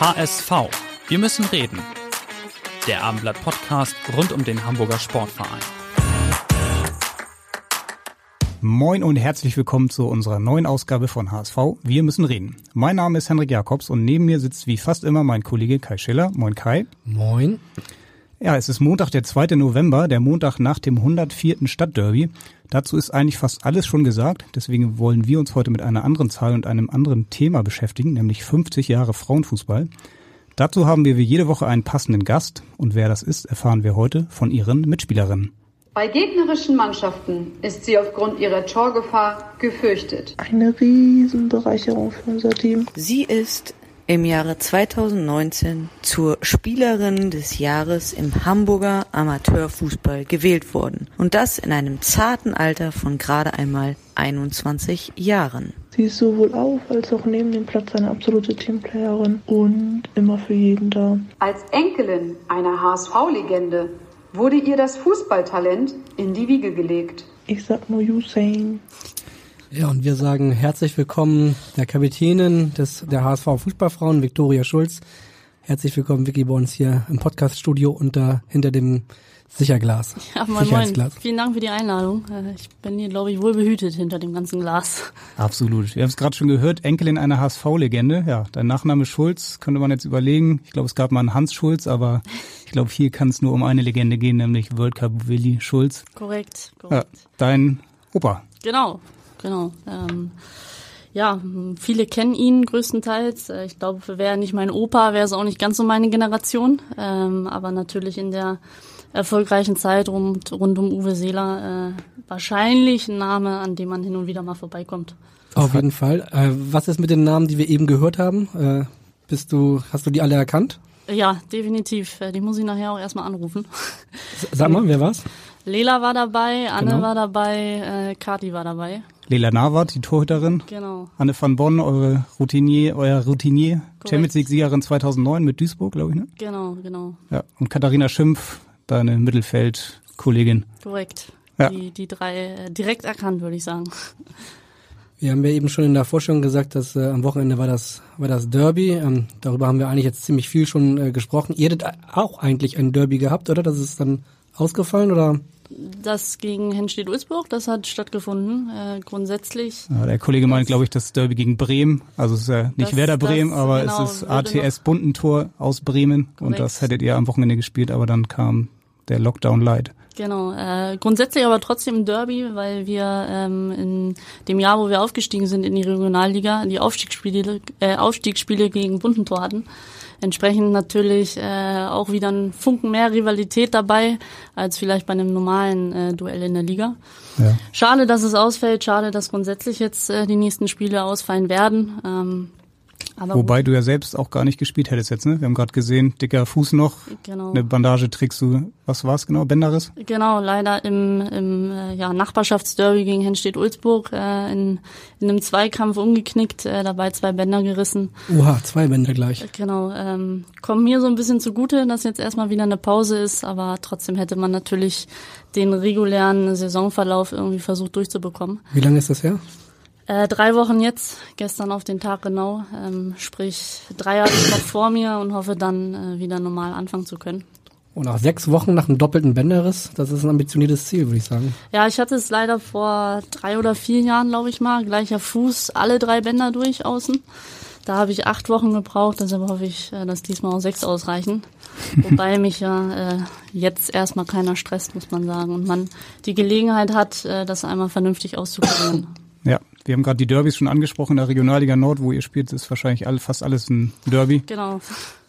HSV. Wir müssen reden. Der Abendblatt Podcast rund um den Hamburger Sportverein. Moin und herzlich willkommen zu unserer neuen Ausgabe von HSV. Wir müssen reden. Mein Name ist Henrik Jakobs und neben mir sitzt wie fast immer mein Kollege Kai Schiller. Moin Kai. Moin. Ja, es ist Montag, der 2. November, der Montag nach dem 104. Stadtderby. Dazu ist eigentlich fast alles schon gesagt. Deswegen wollen wir uns heute mit einer anderen Zahl und einem anderen Thema beschäftigen, nämlich 50 Jahre Frauenfußball. Dazu haben wir wie jede Woche einen passenden Gast. Und wer das ist, erfahren wir heute von ihren Mitspielerinnen. Bei gegnerischen Mannschaften ist sie aufgrund ihrer Torgefahr gefürchtet. Eine Riesenbereicherung für unser Team. Sie ist im Jahre 2019 zur Spielerin des Jahres im Hamburger Amateurfußball gewählt worden. Und das in einem zarten Alter von gerade einmal 21 Jahren. Sie ist sowohl auf als auch neben dem Platz eine absolute Teamplayerin und immer für jeden da. Als Enkelin einer HSV-Legende wurde ihr das Fußballtalent in die Wiege gelegt. Ich sag nur Usain. Ja, und wir sagen herzlich willkommen der Kapitänin des, der HSV Fußballfrauen, Viktoria Schulz. Herzlich willkommen, Vicky, bei uns hier im Podcaststudio unter, hinter dem Sicherglas. Ja, moin, moin. Vielen Dank für die Einladung. Äh, ich bin hier, glaube ich, wohl behütet hinter dem ganzen Glas. Absolut. Wir haben es gerade schon gehört, Enkelin einer HSV-Legende. Ja, dein Nachname Schulz, könnte man jetzt überlegen. Ich glaube, es gab mal einen Hans Schulz, aber ich glaube, hier kann es nur um eine Legende gehen, nämlich World Cup Willi Schulz. Korrekt, korrekt. Ja, dein Opa. Genau, genau. Ähm, ja, viele kennen ihn größtenteils. Äh, Ich glaube, wäre nicht mein Opa, wäre es auch nicht ganz so meine Generation. Ähm, aber natürlich in der erfolgreichen Zeit rund, rund um Uwe Seeler äh, wahrscheinlich ein Name, an dem man hin und wieder mal vorbeikommt. Auf jeden Fall. Äh, was ist mit den Namen, die wir eben gehört haben? Äh, bist du, hast du die alle erkannt? Ja, definitiv. Äh, Die muss ich nachher auch erstmal anrufen. Sag mal, wer war's? Lela war dabei, Anne Genau. war dabei, äh, Kati war dabei. Lela Nawat, die Torhüterin. Genau. Anne van Bonn, eure Routinier, euer Routinier, Korrekt. Champions League-Siegerin 2009 mit Duisburg, glaube ich, ne? Genau, genau. Ja. Und Katharina Schimpf, deine Mittelfeld-Kollegin. Korrekt. Ja. Die, die drei äh, direkt erkannt, würde ich sagen. Wir haben ja eben schon in der Vorstellung gesagt, dass äh, am Wochenende war das, war das Derby. Ähm, darüber haben wir eigentlich jetzt ziemlich viel schon äh, gesprochen. Ihr hättet auch eigentlich ein Derby gehabt, oder? Das ist dann ausgefallen, oder? Das gegen Henstedt-Ulzburg, das hat stattgefunden. Äh, grundsätzlich. Ja, der Kollege meint, glaube ich, das Derby gegen Bremen. Also es ist ja nicht Das- Werder das- Bremen, aber genau, es ist ATS Buntentor aus Bremen. Und Korrekt. das hättet ihr am Wochenende gespielt, aber dann kam der Lockdown light. Genau. Äh, grundsätzlich aber trotzdem ein Derby, weil wir ähm, in dem Jahr, wo wir aufgestiegen sind in die Regionalliga, die Aufstiegsspiele, äh, Aufstiegsspiele gegen Buntentor hatten. Entsprechend natürlich äh, auch wieder ein Funken mehr Rivalität dabei als vielleicht bei einem normalen äh, Duell in der Liga. Ja. Schade, dass es ausfällt. Schade, dass grundsätzlich jetzt äh, die nächsten Spiele ausfallen werden. Ähm, aber Wobei du ja selbst auch gar nicht gespielt hättest jetzt, ne? Wir haben gerade gesehen, dicker Fuß noch, genau. eine Bandage trägst du, was war's genau, Bänderriss? Genau, leider im, im äh, ja, Nachbarschaftsderby gegen Henstedt-Ulzburg äh, in, in einem Zweikampf umgeknickt, äh, dabei zwei Bänder gerissen. Oha, zwei Bänder gleich. Genau, ähm, kommt mir so ein bisschen zugute, dass jetzt erstmal wieder eine Pause ist, aber trotzdem hätte man natürlich den regulären Saisonverlauf irgendwie versucht durchzubekommen. Wie lange ist das her? Äh, drei Wochen jetzt, gestern auf den Tag genau, ähm, sprich drei habe ich noch vor mir und hoffe dann äh, wieder normal anfangen zu können. Und nach sechs Wochen nach einem doppelten Bänderriss, das ist ein ambitioniertes Ziel, würde ich sagen. Ja, ich hatte es leider vor drei oder vier Jahren, glaube ich mal, gleicher Fuß, alle drei Bänder durch außen. Da habe ich acht Wochen gebraucht, deshalb hoffe ich, äh, dass diesmal auch sechs ausreichen. Wobei mich ja äh, jetzt erstmal keiner stresst, muss man sagen. Und man die Gelegenheit hat, äh, das einmal vernünftig auszuprobieren. Wir haben gerade die Derbys schon angesprochen in der Regionalliga Nord, wo ihr spielt, ist wahrscheinlich alle, fast alles ein Derby. Genau.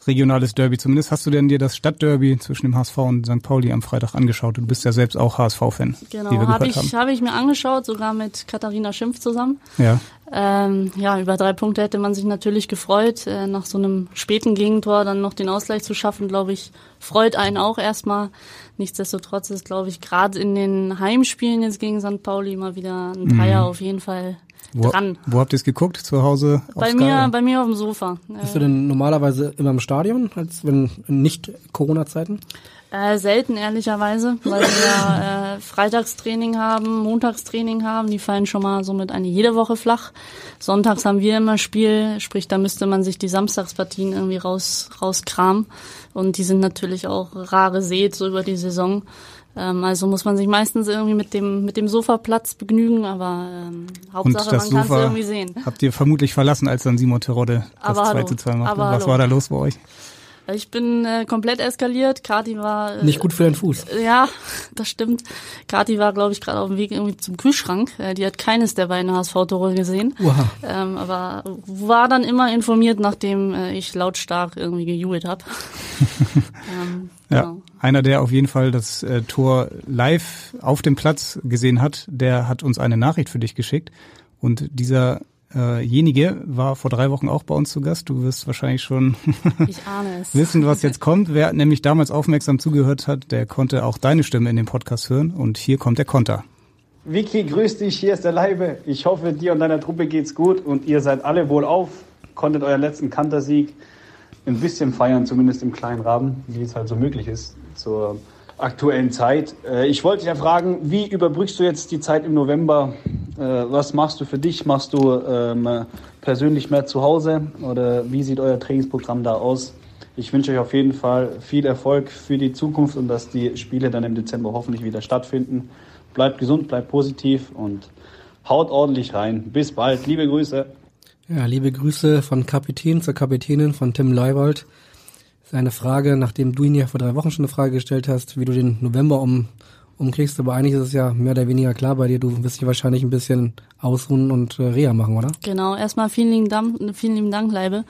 regionales Derby zumindest. Hast du denn dir das Stadtderby zwischen dem HSV und St. Pauli am Freitag angeschaut? Du bist ja selbst auch HSV-Fan. Genau, habe ich, hab ich mir angeschaut, sogar mit Katharina Schimpf zusammen. Ja. Ähm, ja, über drei Punkte hätte man sich natürlich gefreut. Äh, nach so einem späten Gegentor dann noch den Ausgleich zu schaffen, glaube ich, freut einen auch erstmal. Nichtsdestotrotz ist, glaube ich, gerade in den Heimspielen jetzt gegen St. Pauli mal wieder ein Dreier mhm. auf jeden Fall wo, dran. Wo habt ihr es geguckt? Zu Hause? Bei mir, bei mir auf dem Sofa. Bist du denn normalerweise immer im Stadion, als wenn nicht Corona-Zeiten? Äh, selten ehrlicherweise, weil wir äh, Freitagstraining haben, Montagstraining haben, die fallen schon mal somit eine jede Woche flach. Sonntags haben wir immer Spiel, sprich da müsste man sich die Samstagspartien irgendwie raus rauskramen und die sind natürlich auch rare Seht so über die Saison. Ähm, also muss man sich meistens irgendwie mit dem mit dem Sofaplatz begnügen, aber ähm, Hauptsache man kann es irgendwie sehen. Habt ihr vermutlich verlassen, als dann Simon Terodde das aber 2 zu 2 machte. Was hallo. war da los bei euch? Ich bin äh, komplett eskaliert. Kati war äh, nicht gut für den Fuß. Ja, das stimmt. Kati war, glaube ich, gerade auf dem Weg irgendwie zum Kühlschrank. Äh, die hat keines der beiden HSV-Tore gesehen. Wow. Ähm, aber war dann immer informiert, nachdem äh, ich lautstark irgendwie gejubelt habe. ähm, ja, genau. einer, der auf jeden Fall das äh, Tor live auf dem Platz gesehen hat, der hat uns eine Nachricht für dich geschickt. Und dieser äh, jenige war vor drei Wochen auch bei uns zu Gast. Du wirst wahrscheinlich schon wissen, was jetzt kommt. Wer nämlich damals aufmerksam zugehört hat, der konnte auch deine Stimme in dem Podcast hören. Und hier kommt der Konter. Vicky, grüß dich, hier ist der Leibe. Ich hoffe, dir und deiner Truppe geht's gut und ihr seid alle wohl auf, konntet euren letzten Kantersieg ein bisschen feiern, zumindest im kleinen Rahmen, wie es halt so möglich ist zur aktuellen Zeit. Äh, ich wollte dich ja fragen, wie überbrückst du jetzt die Zeit im November? Äh, was machst du für dich? Machst du ähm, persönlich mehr zu Hause oder wie sieht euer Trainingsprogramm da aus? Ich wünsche euch auf jeden Fall viel Erfolg für die Zukunft und dass die Spiele dann im Dezember hoffentlich wieder stattfinden. Bleibt gesund, bleibt positiv und haut ordentlich rein. Bis bald. Liebe Grüße. Ja, liebe Grüße von Kapitän zur Kapitänin von Tim Leibold ist eine Frage, nachdem du ihn ja vor drei Wochen schon eine Frage gestellt hast, wie du den November um, umkriegst. Aber eigentlich ist es ja mehr oder weniger klar bei dir. Du wirst dich wahrscheinlich ein bisschen ausruhen und äh, Reha machen, oder? Genau. Erstmal vielen lieben Dank, vielen lieben Dank, Leibe.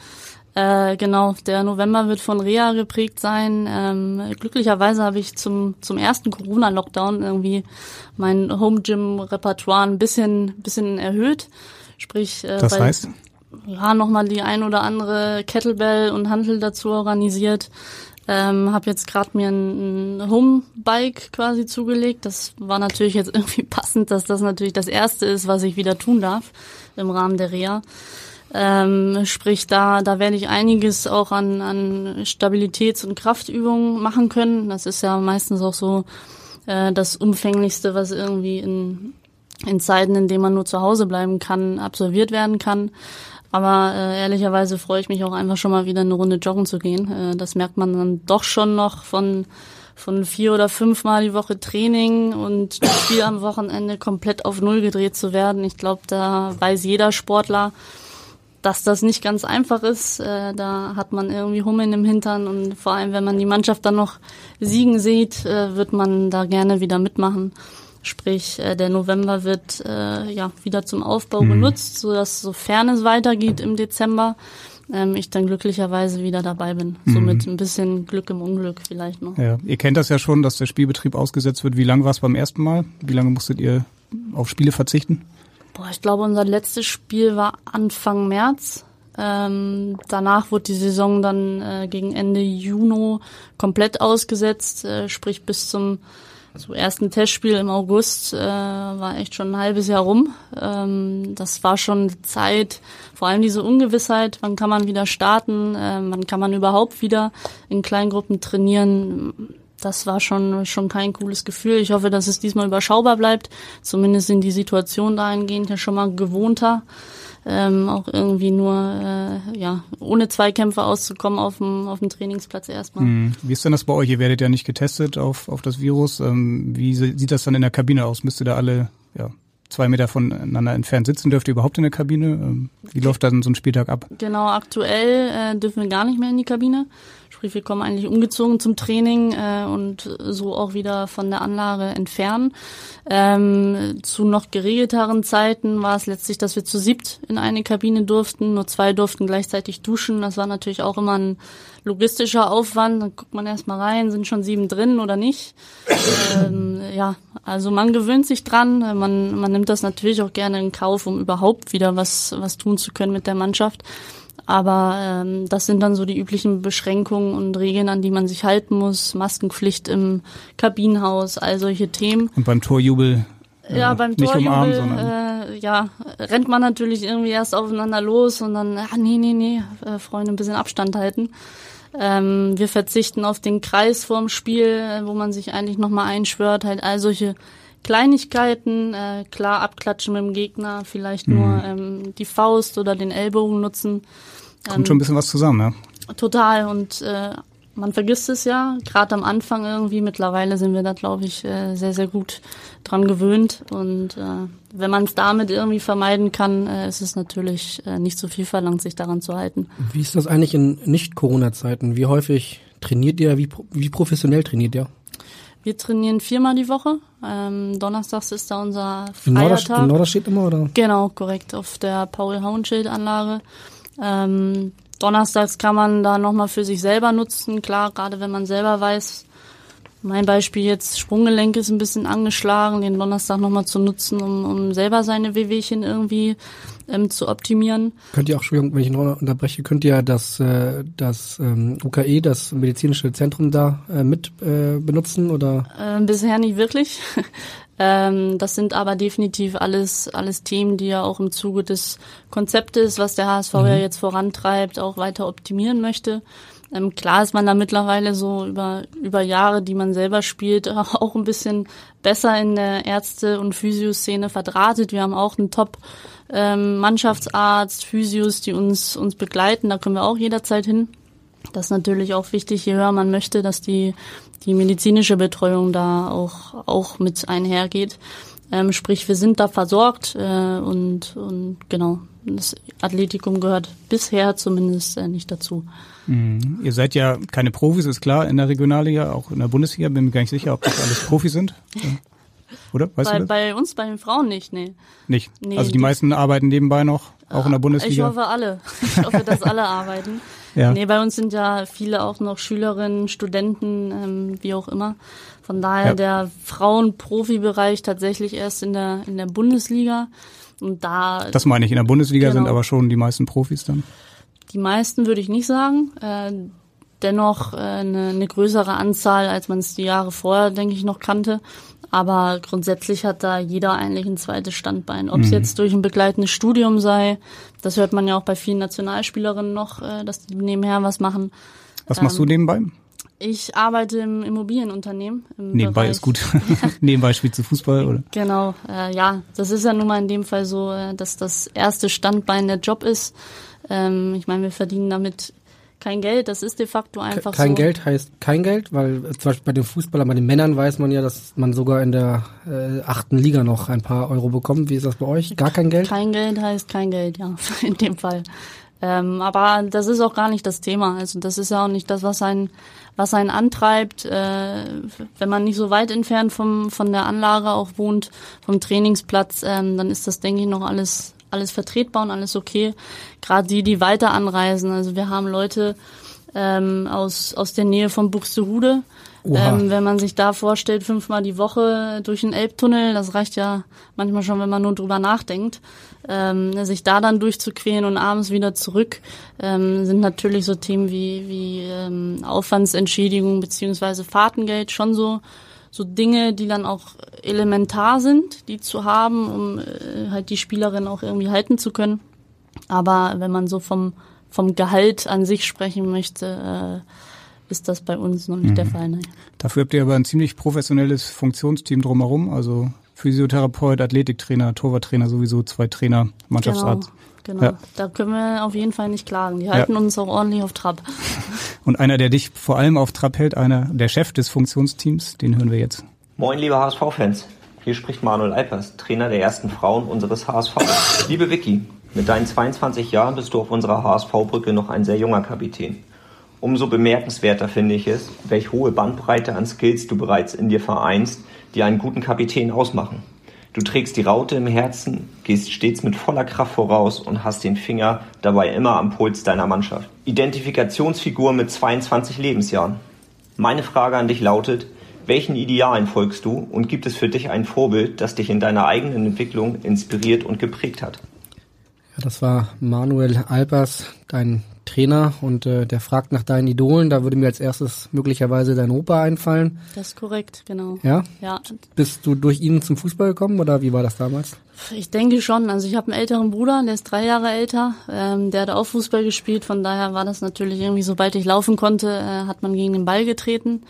Äh, genau, der November wird von Reha geprägt sein. Ähm, glücklicherweise habe ich zum, zum ersten Corona-Lockdown irgendwie mein Home-Gym-Repertoire ein bisschen, bisschen erhöht. Sprich, äh, das heißt? ja nochmal die ein oder andere Kettlebell und Handel dazu organisiert. Ähm, habe jetzt gerade mir ein, ein Homebike quasi zugelegt. Das war natürlich jetzt irgendwie passend, dass das natürlich das erste ist, was ich wieder tun darf im Rahmen der Reha. Ähm, sprich, da, da werde ich einiges auch an, an Stabilitäts- und Kraftübungen machen können. Das ist ja meistens auch so äh, das Umfänglichste, was irgendwie in, in Zeiten, in denen man nur zu Hause bleiben kann, absolviert werden kann. Aber äh, ehrlicherweise freue ich mich auch einfach schon mal wieder eine Runde joggen zu gehen. Äh, das merkt man dann doch schon noch von von vier oder fünf Mal die Woche Training und das Spiel am Wochenende komplett auf Null gedreht zu werden. Ich glaube, da weiß jeder Sportler, dass das nicht ganz einfach ist. Äh, da hat man irgendwie Hummeln im Hintern und vor allem, wenn man die Mannschaft dann noch siegen sieht, äh, wird man da gerne wieder mitmachen. Sprich, äh, der November wird äh, ja wieder zum Aufbau mhm. genutzt, so dass sofern es weitergeht im Dezember, ähm, ich dann glücklicherweise wieder dabei bin. Mhm. So mit ein bisschen Glück im Unglück vielleicht noch. Ja, ihr kennt das ja schon, dass der Spielbetrieb ausgesetzt wird. Wie lange war es beim ersten Mal? Wie lange musstet ihr auf Spiele verzichten? Boah, ich glaube, unser letztes Spiel war Anfang März. Ähm, danach wurde die Saison dann äh, gegen Ende Juni komplett ausgesetzt, äh, sprich bis zum so ersten Testspiel im August äh, war echt schon ein halbes Jahr rum. Ähm, das war schon Zeit, vor allem diese Ungewissheit, wann kann man wieder starten, äh, wann kann man überhaupt wieder in Kleingruppen trainieren. Das war schon schon kein cooles Gefühl. Ich hoffe, dass es diesmal überschaubar bleibt. Zumindest sind die Situationen dahingehend ja schon mal gewohnter ähm, auch irgendwie nur äh, ja ohne Zweikämpfe auszukommen auf dem auf dem Trainingsplatz erstmal. Hm. Wie ist denn das bei euch? Ihr werdet ja nicht getestet auf auf das Virus. Ähm, wie sieht das dann in der Kabine aus? Müsst ihr da alle ja zwei Meter voneinander entfernt sitzen? Dürft ihr überhaupt in der Kabine? Ähm, wie läuft dann so ein Spieltag ab? Genau, aktuell äh, dürfen wir gar nicht mehr in die Kabine. Wir kommen eigentlich umgezogen zum Training äh, und so auch wieder von der Anlage entfernen. Ähm, zu noch geregelteren Zeiten war es letztlich, dass wir zu siebt in eine Kabine durften. Nur zwei durften gleichzeitig duschen. Das war natürlich auch immer ein logistischer Aufwand. Dann guckt man erstmal rein, sind schon sieben drin oder nicht. ähm, ja, also man gewöhnt sich dran. Man, man nimmt das natürlich auch gerne in Kauf, um überhaupt wieder was, was tun zu können mit der Mannschaft. Aber ähm, das sind dann so die üblichen Beschränkungen und Regeln, an die man sich halten muss. Maskenpflicht im Kabinenhaus, all solche Themen. Und beim Torjubel äh, ja, beim nicht Torjubel, umarmen, sondern äh, ja, rennt man natürlich irgendwie erst aufeinander los und dann, ah, nee, nee, nee, äh, Freunde, ein bisschen Abstand halten. Ähm, wir verzichten auf den Kreis vorm Spiel, äh, wo man sich eigentlich nochmal einschwört, halt all solche Kleinigkeiten, äh, klar abklatschen mit dem Gegner, vielleicht Mhm. nur ähm, die Faust oder den Ellbogen nutzen. kommt Ähm, schon ein bisschen was zusammen, ja. Total und äh, man vergisst es ja, gerade am Anfang irgendwie. Mittlerweile sind wir da, glaube ich, äh, sehr, sehr gut dran gewöhnt. Und äh, wenn man es damit irgendwie vermeiden kann, äh, ist es natürlich äh, nicht so viel verlangt, sich daran zu halten. Wie ist das eigentlich in Nicht-Corona-Zeiten? Wie häufig trainiert ihr? Wie, wie professionell trainiert ihr? Wir trainieren viermal die Woche. Ähm, donnerstags ist da unser Feiertag. in Norderstedt immer oder? Genau, korrekt, auf der Paul-Hauenschild-Anlage. Ähm, donnerstags kann man da nochmal für sich selber nutzen. Klar, gerade wenn man selber weiß, mein Beispiel jetzt, Sprunggelenk ist ein bisschen angeschlagen, den Donnerstag nochmal zu nutzen, um, um selber seine Wehwehchen irgendwie ähm, zu optimieren. Könnt ihr auch, Entschuldigung, wenn ich noch unterbreche, könnt ihr das, äh, das ähm, UKE, das medizinische Zentrum da äh, mit äh, benutzen oder? Ähm, bisher nicht wirklich. ähm, das sind aber definitiv alles, alles Themen, die ja auch im Zuge des Konzeptes, was der HSV ja jetzt vorantreibt, auch weiter optimieren möchte. Ähm, klar ist man da mittlerweile so über, über Jahre, die man selber spielt, auch ein bisschen besser in der Ärzte- und Physioszene verdrahtet. Wir haben auch einen Top ähm, Physios, die uns, uns begleiten. Da können wir auch jederzeit hin. Das ist natürlich auch wichtig, je höher man möchte, dass die, die medizinische Betreuung da auch, auch mit einhergeht. Ähm, sprich, wir sind da versorgt äh, und, und genau, das Athletikum gehört bisher zumindest äh, nicht dazu. Mhm. Ihr seid ja keine Profis, ist klar, in der Regionalliga, auch in der Bundesliga. Bin mir gar nicht sicher, ob das alles Profis sind. Ja. Oder? Weißt bei, du das? bei uns, bei den Frauen nicht, nee. nicht. nee, also die, meisten arbeiten nebenbei noch, auch in der Ich Bundesliga. hoffe alle. Ich hoffe, dass alle arbeiten. Ja. Nee, bei uns sind ja viele auch noch Schülerinnen, Studenten, ähm, wie auch immer. Von daher Ja. der Frauen-Profi-Bereich tatsächlich erst in der, in der Bundesliga. Und da das meine ich, in der Bundesliga Genau. sind aber schon die meisten Profis dann. Die meisten würde ich nicht sagen. Äh, dennoch äh, eine, eine größere Anzahl, als man es die Jahre vorher, denke ich, noch kannte. Aber grundsätzlich hat da jeder eigentlich ein zweites Standbein. Ob es Mhm. jetzt durch ein begleitendes Studium sei, das hört man ja auch bei vielen Nationalspielerinnen noch, äh, dass die nebenher was machen. Was machst du Ähm, nebenbei? Ich arbeite im Immobilienunternehmen. Im Nebenbei Bereich, ist gut. nebenbei spielst du Fußball, oder? Genau, äh, ja, das ist ja nun mal in dem Fall so, äh, dass das erste Standbein der Job ist. Ähm, ich meine, wir verdienen damit kein Geld, das ist de facto einfach kein so. Geld heißt kein Geld, weil äh, zum Beispiel bei den Fußballern, bei den Männern weiß man ja, dass man sogar in der äh, achten Liga noch ein paar Euro bekommt. Wie ist das bei euch? Gar kein Geld? Kein Geld heißt kein Geld, ja, in dem Fall. Ähm, aber das ist auch gar nicht das Thema. Also das ist ja auch nicht das, was einen, was einen antreibt, äh, wenn man nicht so weit entfernt vom von der Anlage auch wohnt, vom Trainingsplatz, ähm, dann ist das, denke ich, noch alles alles vertretbar und alles okay. Gerade die, die weiter anreisen. Also wir haben Leute ähm, aus aus der Nähe von Buxtehude. Ähm, wenn man sich da vorstellt, fünfmal die Woche durch den Elbtunnel, das reicht ja manchmal schon, wenn man nur drüber nachdenkt. Ähm, sich da dann durchzuquälen und abends wieder zurück, ähm, sind natürlich so Themen wie, wie ähm, Aufwandsentschädigung beziehungsweise Fahrtengeld schon so, so Dinge, die dann auch elementar sind, die zu haben, um äh, halt die Spielerin auch irgendwie halten zu können. Aber wenn man so vom, vom Gehalt an sich sprechen möchte, äh, ist das bei uns noch nicht der Mhm. Fall. Ne? Dafür habt ihr aber ein ziemlich professionelles Funktionsteam drumherum, also Physiotherapeut, Athletiktrainer, Torwarttrainer, sowieso zwei Trainer, Mannschaftsarzt. Genau, Ja. da können wir auf jeden Fall nicht klagen. Die halten uns auch ordentlich auf Trab. Und einer, der dich vor allem auf Trab hält, einer, der Chef des Funktionsteams, den hören wir jetzt. Moin, liebe HSV-Fans. Hier spricht Manuel Alpers, Trainer der ersten Frauen unseres HSV. Liebe Vicky, mit deinen 22 Jahren bist du auf unserer HSV-Brücke noch ein sehr junger Kapitän. Umso bemerkenswerter finde ich es, welch hohe Bandbreite an Skills du bereits in dir vereinst, die einen guten Kapitän ausmachen. Du trägst die Raute im Herzen, gehst stets mit voller Kraft voraus und hast den Finger dabei immer am Puls deiner Mannschaft. Identifikationsfigur mit 22 Lebensjahren. Meine Frage an dich lautet, welchen Idealen folgst du und gibt es für dich ein Vorbild, das dich in deiner eigenen Entwicklung inspiriert und geprägt hat? Ja, das war Manuel Alpers, dein Trainer und äh, der fragt nach deinen Idolen. Da würde mir als erstes möglicherweise dein Opa einfallen. Das ist korrekt, genau. Ja? Ja. Bist du durch ihn zum Fußball gekommen oder wie war das damals? Ich denke schon. Also ich habe einen älteren Bruder, der ist drei Jahre älter. Ähm, der hat auch Fußball gespielt. Von daher war das natürlich irgendwie, sobald ich laufen konnte, äh, hat man gegen den Ball getreten.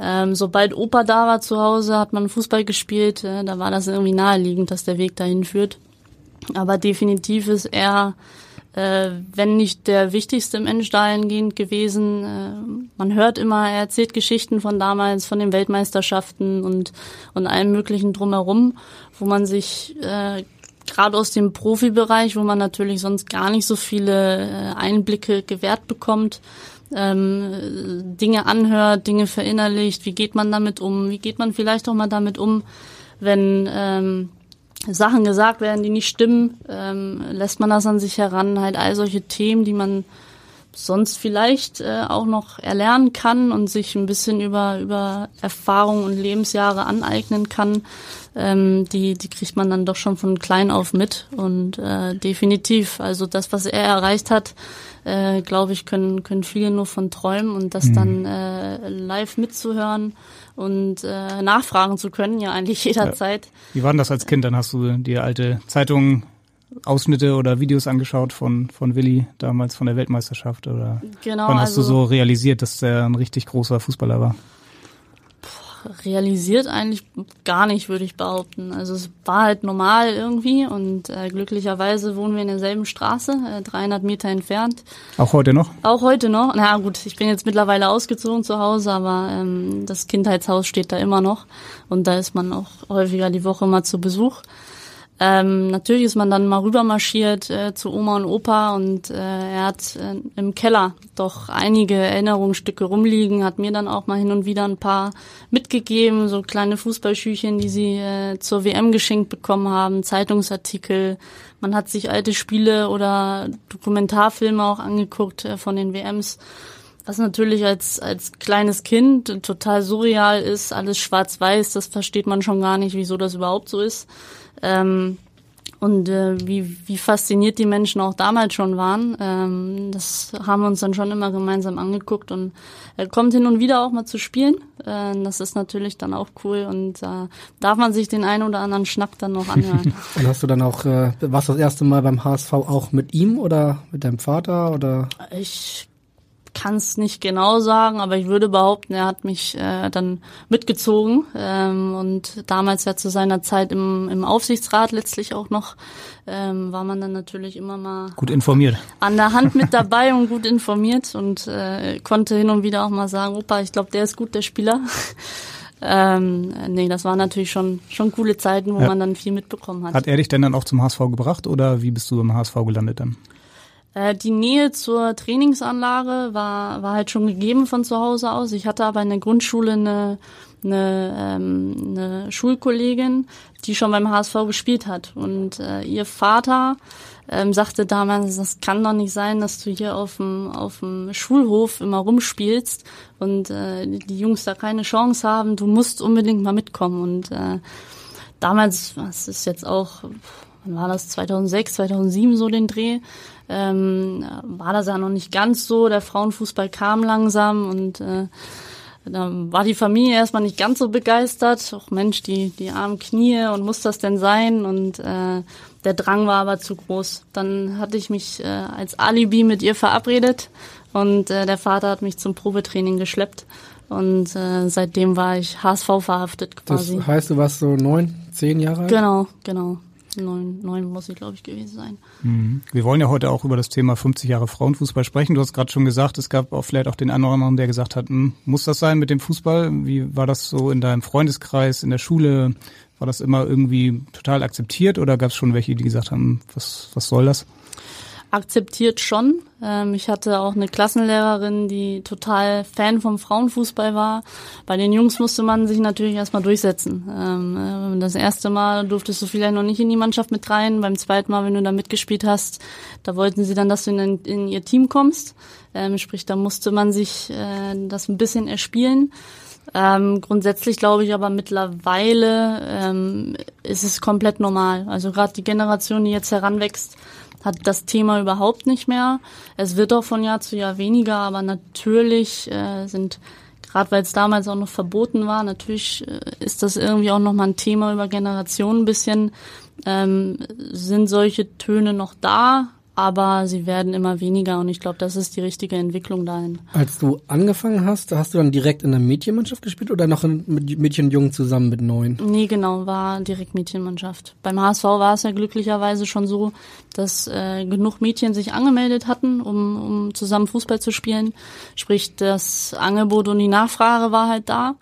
Ähm, sobald Opa da war zu Hause, hat man Fußball gespielt. Äh, da war das irgendwie naheliegend, dass der Weg dahin führt. Aber definitiv ist er äh, wenn nicht der wichtigste Mensch dahingehend gewesen. Äh, man hört immer, er erzählt Geschichten von damals, von den Weltmeisterschaften und, und allem möglichen drumherum, wo man sich äh, gerade aus dem Profibereich, wo man natürlich sonst gar nicht so viele äh, Einblicke gewährt bekommt, ähm, Dinge anhört, Dinge verinnerlicht, wie geht man damit um, wie geht man vielleicht auch mal damit um, wenn ähm, Sachen gesagt werden, die nicht stimmen, ähm, lässt man das an sich heran. Halt all solche Themen, die man sonst vielleicht äh, auch noch erlernen kann und sich ein bisschen über über Erfahrung und Lebensjahre aneignen kann, ähm, die die kriegt man dann doch schon von klein auf mit und äh, definitiv. Also das, was er erreicht hat, äh, glaube ich, können können viele nur von träumen und das mhm. dann äh, live mitzuhören und äh, nachfragen zu können, ja eigentlich jederzeit. Ja. Wie war denn das als Kind? Dann hast du dir alte Zeitungen, Ausschnitte oder Videos angeschaut von, von Willi damals von der Weltmeisterschaft oder genau, wann hast also, du so realisiert, dass er ein richtig großer Fußballer war? Realisiert eigentlich gar nicht, würde ich behaupten. Also es war halt normal irgendwie und äh, glücklicherweise wohnen wir in derselben Straße, äh, 300 Meter entfernt. Auch heute noch? Auch heute noch. Na gut, ich bin jetzt mittlerweile ausgezogen zu Hause, aber ähm, das Kindheitshaus steht da immer noch und da ist man auch häufiger die Woche mal zu Besuch. Ähm, natürlich ist man dann mal rübermarschiert äh, zu Oma und Opa und äh, er hat äh, im Keller doch einige Erinnerungsstücke rumliegen, hat mir dann auch mal hin und wieder ein paar mitgegeben, so kleine Fußballschüchen, die sie äh, zur WM geschenkt bekommen haben, Zeitungsartikel. Man hat sich alte Spiele oder Dokumentarfilme auch angeguckt äh, von den WMs was natürlich als, als kleines Kind total surreal ist, alles schwarz-weiß, das versteht man schon gar nicht, wieso das überhaupt so ist. Ähm, und äh, wie, wie fasziniert die Menschen auch damals schon waren. Ähm, das haben wir uns dann schon immer gemeinsam angeguckt und er kommt hin und wieder auch mal zu spielen. Äh, das ist natürlich dann auch cool und äh, darf man sich den einen oder anderen Schnack dann noch anhören. und hast du dann auch, äh, warst du das erste Mal beim HSV auch mit ihm oder mit deinem Vater oder? Ich kann es nicht genau sagen, aber ich würde behaupten, er hat mich äh, dann mitgezogen ähm, und damals ja zu seiner Zeit im, im Aufsichtsrat letztlich auch noch ähm, war man dann natürlich immer mal gut informiert an der Hand mit dabei und gut informiert und äh, konnte hin und wieder auch mal sagen, Opa, ich glaube, der ist gut, der Spieler. Ähm, nee, das waren natürlich schon, schon coole Zeiten, wo ja. man dann viel mitbekommen hat. Hat er dich denn dann auch zum HSV gebracht oder wie bist du im HSV gelandet dann? Äh, die Nähe zur Trainingsanlage war, war halt schon gegeben von zu Hause aus. Ich hatte aber in der Grundschule eine, eine, ähm, eine Schulkollegin, die schon beim HSV gespielt hat. Und äh, ihr Vater ähm, sagte damals, das kann doch nicht sein, dass du hier auf dem, auf dem Schulhof immer rumspielst und äh, die Jungs da keine Chance haben. Du musst unbedingt mal mitkommen. Und äh, damals, was ist jetzt auch, wann war das, 2006, 2007 so den Dreh, ähm, war das ja noch nicht ganz so. Der Frauenfußball kam langsam und äh, da war die Familie erstmal nicht ganz so begeistert. Auch Mensch, die, die armen Knie und muss das denn sein? Und äh, der Drang war aber zu groß. Dann hatte ich mich äh, als Alibi mit ihr verabredet und äh, der Vater hat mich zum Probetraining geschleppt. Und äh, seitdem war ich HSV verhaftet quasi. Das heißt, du warst so neun, zehn Jahre alt? Genau, genau neun, neun muss ich, glaube ich, gewesen sein. Mhm. Wir wollen ja heute auch über das Thema 50 Jahre Frauenfußball sprechen. Du hast gerade schon gesagt, es gab auch vielleicht auch den anderen, der gesagt hat, hm, muss das sein mit dem Fußball? Wie war das so in deinem Freundeskreis, in der Schule? War das immer irgendwie total akzeptiert oder gab es schon welche, die gesagt haben, was, was soll das? Akzeptiert schon. Ähm, ich hatte auch eine Klassenlehrerin, die total Fan vom Frauenfußball war. Bei den Jungs musste man sich natürlich erstmal durchsetzen. Ähm, äh, das erste Mal durftest du vielleicht noch nicht in die Mannschaft mit rein. Beim zweiten Mal, wenn du da mitgespielt hast, da wollten sie dann, dass du in, in ihr Team kommst. Ähm, sprich, da musste man sich äh, das ein bisschen erspielen. Ähm, grundsätzlich glaube ich aber mittlerweile ähm, ist es komplett normal. Also gerade die Generation, die jetzt heranwächst, hat das Thema überhaupt nicht mehr. Es wird auch von Jahr zu Jahr weniger, aber natürlich äh, sind gerade weil es damals auch noch verboten war, natürlich äh, ist das irgendwie auch nochmal ein Thema über Generationen ein bisschen. Ähm, sind solche Töne noch da, aber sie werden immer weniger und ich glaube, das ist die richtige Entwicklung dahin. Als du angefangen hast, hast du dann direkt in der Mädchenmannschaft gespielt oder noch mit Mädchen und Jungen zusammen mit neun? Nee, genau, war direkt Mädchenmannschaft. Beim HSV war es ja glücklicherweise schon so, dass äh, genug Mädchen sich angemeldet hatten, um, um zusammen Fußball zu spielen. Sprich, das Angebot und die Nachfrage war halt da.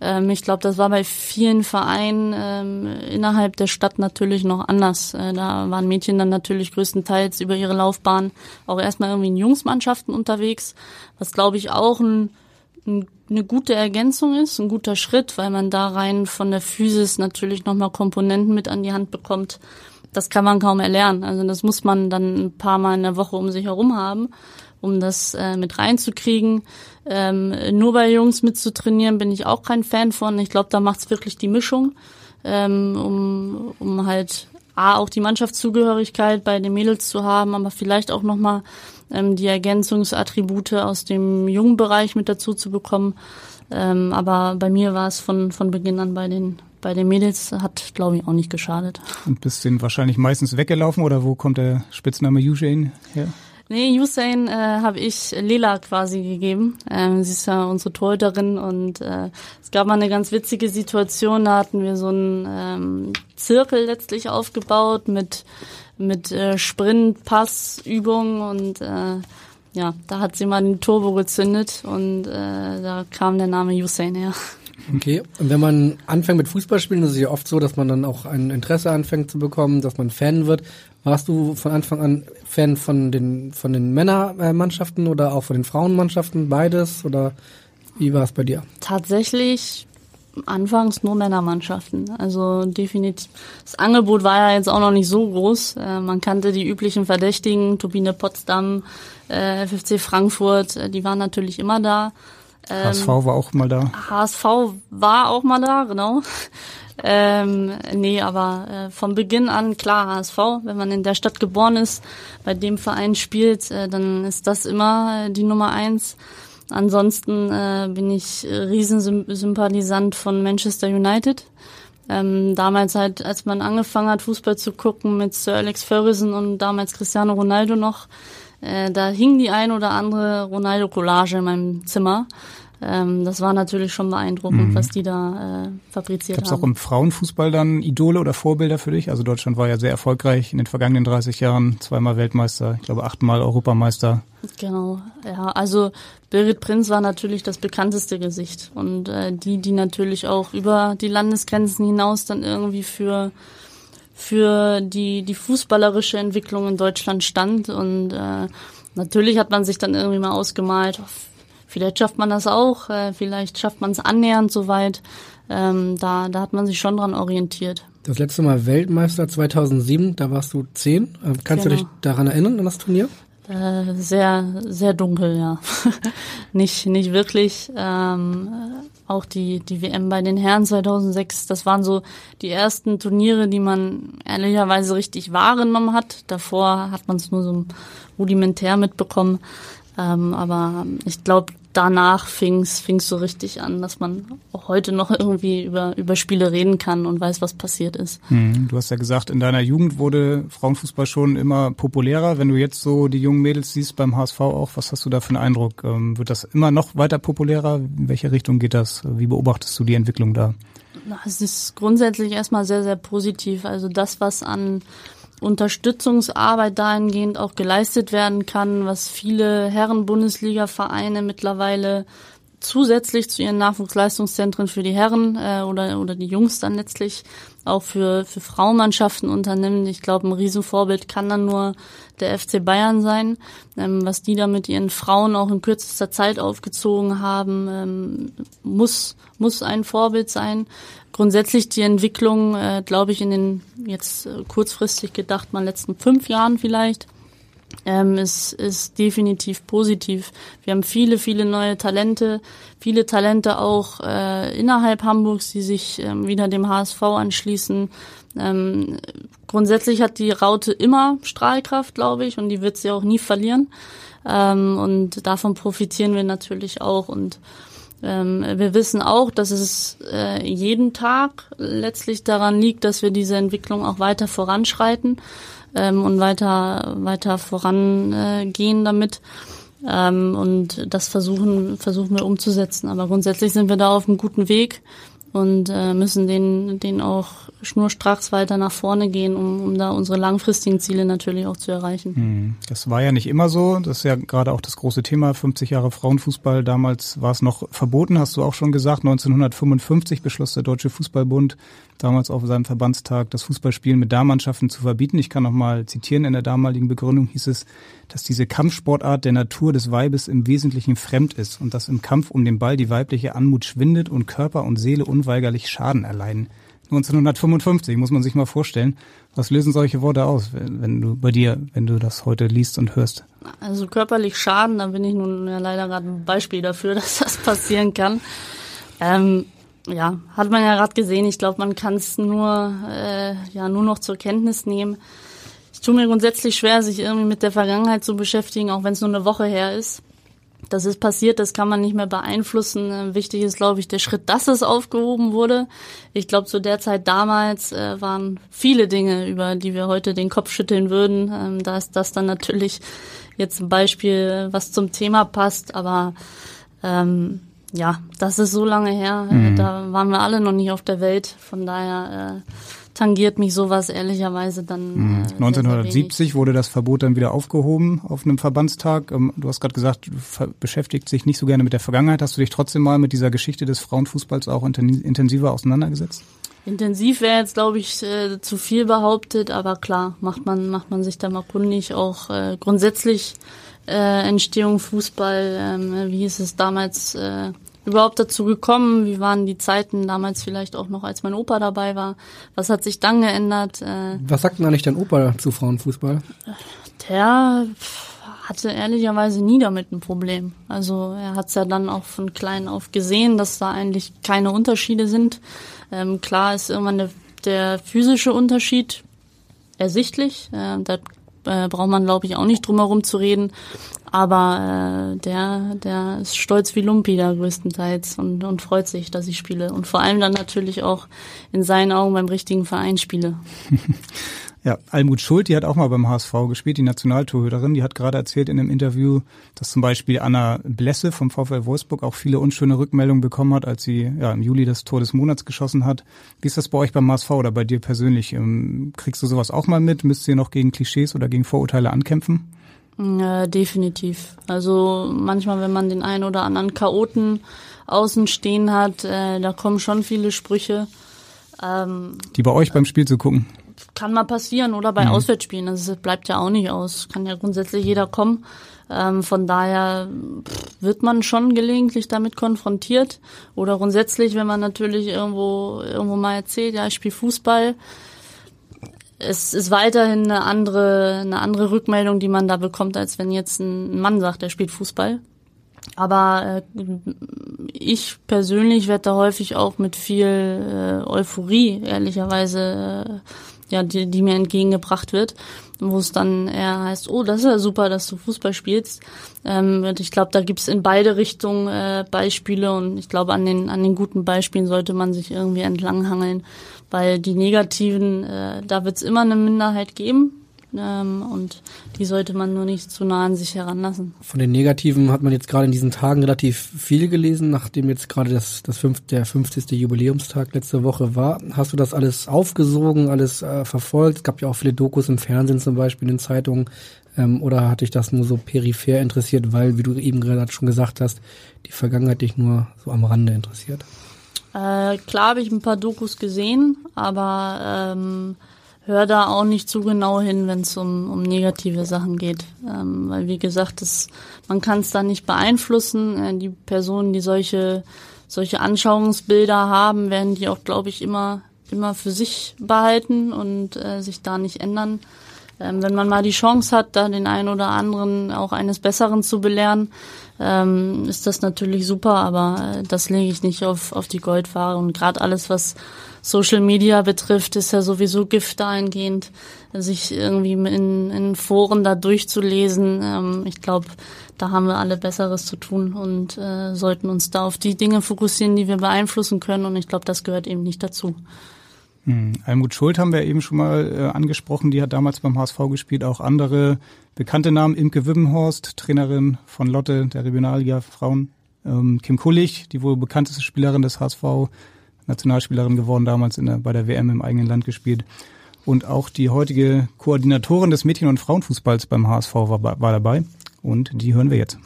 Ähm, ich glaube, das war bei vielen Vereinen ähm, innerhalb der Stadt natürlich noch anders. Äh, da waren Mädchen dann natürlich größtenteils über ihre Laufbahn auch erstmal irgendwie in Jungsmannschaften unterwegs, was glaube ich auch ein, ein, eine gute Ergänzung ist, ein guter Schritt, weil man da rein von der Physis natürlich nochmal Komponenten mit an die Hand bekommt. Das kann man kaum erlernen. Also das muss man dann ein paar Mal in der Woche um sich herum haben um das äh, mit reinzukriegen. Ähm, nur bei Jungs mitzutrainieren bin ich auch kein Fan von. Ich glaube, da macht's wirklich die Mischung, ähm, um, um halt A, auch die Mannschaftszugehörigkeit bei den Mädels zu haben, aber vielleicht auch nochmal ähm, die Ergänzungsattribute aus dem jungen Bereich mit dazu zu bekommen. Ähm, aber bei mir war es von, von Beginn an bei den bei den Mädels hat, glaube ich, auch nicht geschadet. Und bist du wahrscheinlich meistens weggelaufen oder wo kommt der Spitzname Eugene her? Nee, Hussein äh, habe ich Lila quasi gegeben. Ähm, sie ist ja unsere Torhüterin und äh, es gab mal eine ganz witzige Situation, da hatten wir so einen ähm, Zirkel letztlich aufgebaut mit mit äh, Sprint, Pass, Übung und äh, ja, da hat sie mal den Turbo gezündet und äh, da kam der Name Hussein her. Okay, und wenn man anfängt mit Fußballspielen, ist es ja oft so, dass man dann auch ein Interesse anfängt zu bekommen, dass man Fan wird. Warst du von Anfang an Fan von den von den Männermannschaften oder auch von den Frauenmannschaften, beides oder wie war es bei dir? Tatsächlich anfangs nur Männermannschaften. Also definitiv. Das Angebot war ja jetzt auch noch nicht so groß. Äh, man kannte die üblichen Verdächtigen, Turbine Potsdam, äh, FFC Frankfurt, äh, die waren natürlich immer da. Ähm, HSV war auch mal da. HSV war auch mal da, genau. Ähm, nee, aber äh, von Beginn an klar HSV. Wenn man in der Stadt geboren ist, bei dem Verein spielt, äh, dann ist das immer äh, die Nummer eins. Ansonsten äh, bin ich Riesensympathisant von Manchester United. Ähm, damals halt, als man angefangen hat, Fußball zu gucken mit Sir Alex Ferguson und damals Cristiano Ronaldo noch, äh, da hing die ein oder andere Ronaldo-Collage in meinem Zimmer. Ähm, das war natürlich schon beeindruckend, mhm. was die da äh, fabriziert Gab's haben. Gab es auch im Frauenfußball dann Idole oder Vorbilder für dich? Also Deutschland war ja sehr erfolgreich in den vergangenen 30 Jahren, zweimal Weltmeister, ich glaube achtmal Europameister. Genau, ja, also Birgit Prinz war natürlich das bekannteste Gesicht und äh, die, die natürlich auch über die Landesgrenzen hinaus dann irgendwie für für die die fußballerische Entwicklung in Deutschland stand und äh, natürlich hat man sich dann irgendwie mal ausgemalt, Vielleicht schafft man das auch, äh, vielleicht schafft man es annähernd soweit. Ähm, da, da hat man sich schon dran orientiert. Das letzte Mal Weltmeister 2007, da warst du zehn. Äh, kannst genau. du dich genau. daran erinnern, an das Turnier? Äh, sehr, sehr dunkel, ja. nicht, nicht wirklich. Ähm, auch die, die WM bei den Herren 2006, das waren so die ersten Turniere, die man ehrlicherweise richtig wahrgenommen hat. Davor hat man es nur so rudimentär mitbekommen. Ähm, aber ich glaube, danach fing es so richtig an, dass man auch heute noch irgendwie über, über Spiele reden kann und weiß, was passiert ist. Hm, du hast ja gesagt, in deiner Jugend wurde Frauenfußball schon immer populärer. Wenn du jetzt so die jungen Mädels siehst beim HSV auch, was hast du da für einen Eindruck? Ähm, wird das immer noch weiter populärer? In welche Richtung geht das? Wie beobachtest du die Entwicklung da? Es ist grundsätzlich erstmal sehr, sehr positiv. Also das, was an Unterstützungsarbeit dahingehend auch geleistet werden kann, was viele Herren-Bundesliga-Vereine mittlerweile zusätzlich zu ihren Nachwuchsleistungszentren für die Herren äh, oder, oder die Jungs dann letztlich auch für, für Frauenmannschaften unternimmt. Ich glaube, ein Riesenvorbild kann dann nur der FC Bayern sein, ähm, was die da mit ihren Frauen auch in kürzester Zeit aufgezogen haben, ähm, muss, muss ein Vorbild sein. Grundsätzlich die Entwicklung, äh, glaube ich, in den jetzt äh, kurzfristig gedacht mal letzten fünf Jahren vielleicht, ähm, ist, ist definitiv positiv. Wir haben viele, viele neue Talente, viele Talente auch äh, innerhalb Hamburgs, die sich ähm, wieder dem HSV anschließen. Ähm, grundsätzlich hat die Raute immer Strahlkraft, glaube ich, und die wird sie auch nie verlieren. Ähm, und davon profitieren wir natürlich auch. Und ähm, wir wissen auch, dass es äh, jeden Tag letztlich daran liegt, dass wir diese Entwicklung auch weiter voranschreiten ähm, und weiter weiter vorangehen damit. Ähm, und das versuchen versuchen wir umzusetzen. Aber grundsätzlich sind wir da auf einem guten Weg und äh, müssen den, den auch schnurstracks weiter nach vorne gehen, um, um da unsere langfristigen Ziele natürlich auch zu erreichen. Hm, das war ja nicht immer so. Das ist ja gerade auch das große Thema, 50 Jahre Frauenfußball. Damals war es noch verboten, hast du auch schon gesagt. 1955 beschloss der Deutsche Fußballbund damals auf seinem Verbandstag das Fußballspielen mit Damenmannschaften zu verbieten. Ich kann noch mal zitieren, in der damaligen Begründung hieß es, dass diese Kampfsportart der Natur des Weibes im Wesentlichen fremd ist und dass im Kampf um den Ball die weibliche Anmut schwindet und Körper und Seele unweigerlich Schaden erleiden. 1955 muss man sich mal vorstellen. Was lösen solche Worte aus, wenn du bei dir, wenn du das heute liest und hörst? Also körperlich Schaden, da bin ich nun ja leider gerade ein Beispiel dafür, dass das passieren kann. Ähm, ja, hat man ja gerade gesehen. Ich glaube, man kann es nur, äh, ja, nur noch zur Kenntnis nehmen. Es tut mir grundsätzlich schwer, sich irgendwie mit der Vergangenheit zu beschäftigen, auch wenn es nur eine Woche her ist. Das ist passiert, das kann man nicht mehr beeinflussen. Wichtig ist, glaube ich, der Schritt, dass es aufgehoben wurde. Ich glaube, zu der Zeit damals äh, waren viele Dinge, über die wir heute den Kopf schütteln würden. Ähm, da ist das dann natürlich jetzt ein Beispiel, was zum Thema passt, aber ähm, ja, das ist so lange her. Mhm. Da waren wir alle noch nicht auf der Welt. Von daher äh, tangiert mich sowas ehrlicherweise dann. Mhm. Äh, 1970 sehr, sehr wurde das Verbot dann wieder aufgehoben auf einem Verbandstag. Ähm, du hast gerade gesagt, du beschäftigst dich nicht so gerne mit der Vergangenheit. Hast du dich trotzdem mal mit dieser Geschichte des Frauenfußballs auch intensiver auseinandergesetzt? Intensiv wäre jetzt, glaube ich, äh, zu viel behauptet, aber klar, macht man, macht man sich da mal kundig. Auch äh, grundsätzlich äh, Entstehung Fußball, ähm, wie ist es damals äh, überhaupt dazu gekommen? Wie waren die Zeiten damals vielleicht auch noch, als mein Opa dabei war? Was hat sich dann geändert? Äh, Was sagt denn eigentlich dein Opa zu Frauenfußball? Der hatte ehrlicherweise nie damit ein Problem. Also er hat es ja dann auch von klein auf gesehen, dass da eigentlich keine Unterschiede sind. Ähm, klar ist irgendwann der, der physische Unterschied ersichtlich. Äh, da äh, braucht man, glaube ich, auch nicht drum herum zu reden. Aber äh, der, der ist stolz wie Lumpi da größtenteils und, und freut sich, dass ich spiele. Und vor allem dann natürlich auch in seinen Augen beim richtigen Verein spiele. Ja, Almut Schuld, die hat auch mal beim HSV gespielt, die Nationaltorhüterin, die hat gerade erzählt in einem Interview, dass zum Beispiel Anna Blesse vom VfL Wolfsburg auch viele unschöne Rückmeldungen bekommen hat, als sie ja, im Juli das Tor des Monats geschossen hat. Wie ist das bei euch beim HSV oder bei dir persönlich? Ähm, kriegst du sowas auch mal mit? Müsst ihr noch gegen Klischees oder gegen Vorurteile ankämpfen? Ja, definitiv. Also manchmal, wenn man den einen oder anderen Chaoten außen stehen hat, äh, da kommen schon viele Sprüche. Ähm, die bei euch beim Spiel zu gucken? kann mal passieren oder bei mhm. Auswärtsspielen. Also es bleibt ja auch nicht aus. Kann ja grundsätzlich jeder kommen. Ähm, von daher wird man schon gelegentlich damit konfrontiert. Oder grundsätzlich, wenn man natürlich irgendwo irgendwo mal erzählt, ja, ich spiele Fußball. Es ist weiterhin eine andere, eine andere Rückmeldung, die man da bekommt, als wenn jetzt ein Mann sagt, er spielt Fußball. Aber äh, ich persönlich werde da häufig auch mit viel äh, Euphorie, ehrlicherweise, äh, ja, die, die mir entgegengebracht wird, wo es dann eher heißt, oh, das ist ja super, dass du Fußball spielst. Ähm, und ich glaube, da gibt's in beide Richtungen äh, Beispiele und ich glaube, an den, an den guten Beispielen sollte man sich irgendwie entlanghangeln, weil die negativen, äh, da wird's immer eine Minderheit geben, ähm, und die sollte man nur nicht zu nah an sich heranlassen. Von den Negativen hat man jetzt gerade in diesen Tagen relativ viel gelesen, nachdem jetzt gerade das, das fünf, der 50. Jubiläumstag letzte Woche war. Hast du das alles aufgesogen, alles äh, verfolgt? Es gab ja auch viele Dokus im Fernsehen zum Beispiel, in den Zeitungen. Ähm, oder hat dich das nur so peripher interessiert, weil, wie du eben gerade schon gesagt hast, die Vergangenheit dich nur so am Rande interessiert? Äh, klar habe ich ein paar Dokus gesehen, aber ähm, höre da auch nicht zu genau hin, wenn es um, um negative Sachen geht. Ähm, weil wie gesagt, das, man kann es da nicht beeinflussen. Äh, die Personen, die solche, solche Anschauungsbilder haben, werden die auch, glaube ich, immer, immer für sich behalten und äh, sich da nicht ändern. Ähm, wenn man mal die Chance hat, da den einen oder anderen auch eines Besseren zu belehren, ähm, ist das natürlich super, aber äh, das lege ich nicht auf, auf die Goldware. Und gerade alles, was Social Media betrifft, ist ja sowieso Gift dahingehend, sich irgendwie in, in Foren da durchzulesen. Ähm, ich glaube, da haben wir alle Besseres zu tun und äh, sollten uns da auf die Dinge fokussieren, die wir beeinflussen können. Und ich glaube, das gehört eben nicht dazu. Hm. Almut Schuld haben wir eben schon mal äh, angesprochen, die hat damals beim HSV gespielt, auch andere bekannte Namen, Imke Wibbenhorst, Trainerin von Lotte, der Regionalliga Frauen, ähm, Kim Kullig, die wohl bekannteste Spielerin des HSV, Nationalspielerin geworden, damals in der, bei der WM im eigenen Land gespielt. Und auch die heutige Koordinatorin des Mädchen- und Frauenfußballs beim HSV war, war dabei. Und die hören wir jetzt.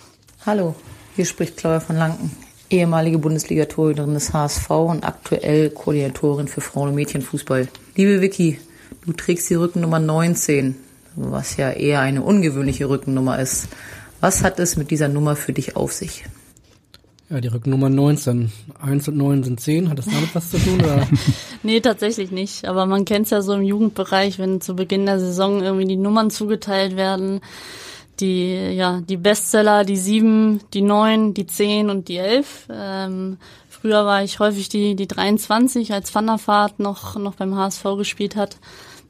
Hallo, hier spricht Claudia von Lanken ehemalige Bundesliga-Torhüterin des HSV und aktuell Koordinatorin für Frauen- und Mädchenfußball. Liebe Vicky, du trägst die Rückennummer 19, was ja eher eine ungewöhnliche Rückennummer ist. Was hat es mit dieser Nummer für dich auf sich? Ja, die Rückennummer 19. 1 und 9 sind 10. Hat das damit was zu tun? Oder? nee, tatsächlich nicht. Aber man kennt es ja so im Jugendbereich, wenn zu Beginn der Saison irgendwie die Nummern zugeteilt werden die, ja, die Bestseller, die sieben, die neun, die zehn und die elf. Ähm, früher war ich häufig die, die 23, als Van der Vaart noch, noch beim HSV gespielt hat.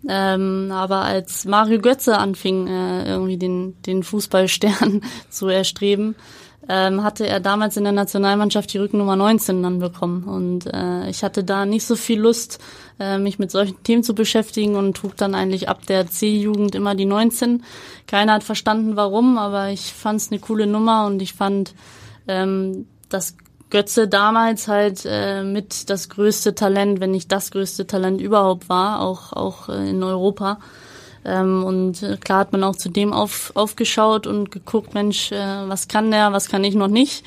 Ähm, aber als Mario Götze anfing, äh, irgendwie den, den Fußballstern zu erstreben, ähm, hatte er damals in der Nationalmannschaft die Rückennummer 19 dann bekommen. Und äh, ich hatte da nicht so viel Lust, äh, mich mit solchen Themen zu beschäftigen und trug dann eigentlich ab der C-Jugend immer die 19. Keiner hat verstanden, warum, aber ich fand es eine coole Nummer und ich fand, ähm, dass Götze damals halt äh, mit das größte Talent, wenn nicht das größte Talent überhaupt war, auch, auch äh, in Europa. Ähm, und äh, klar hat man auch zu dem auf, aufgeschaut und geguckt, Mensch, äh, was kann der, was kann ich noch nicht.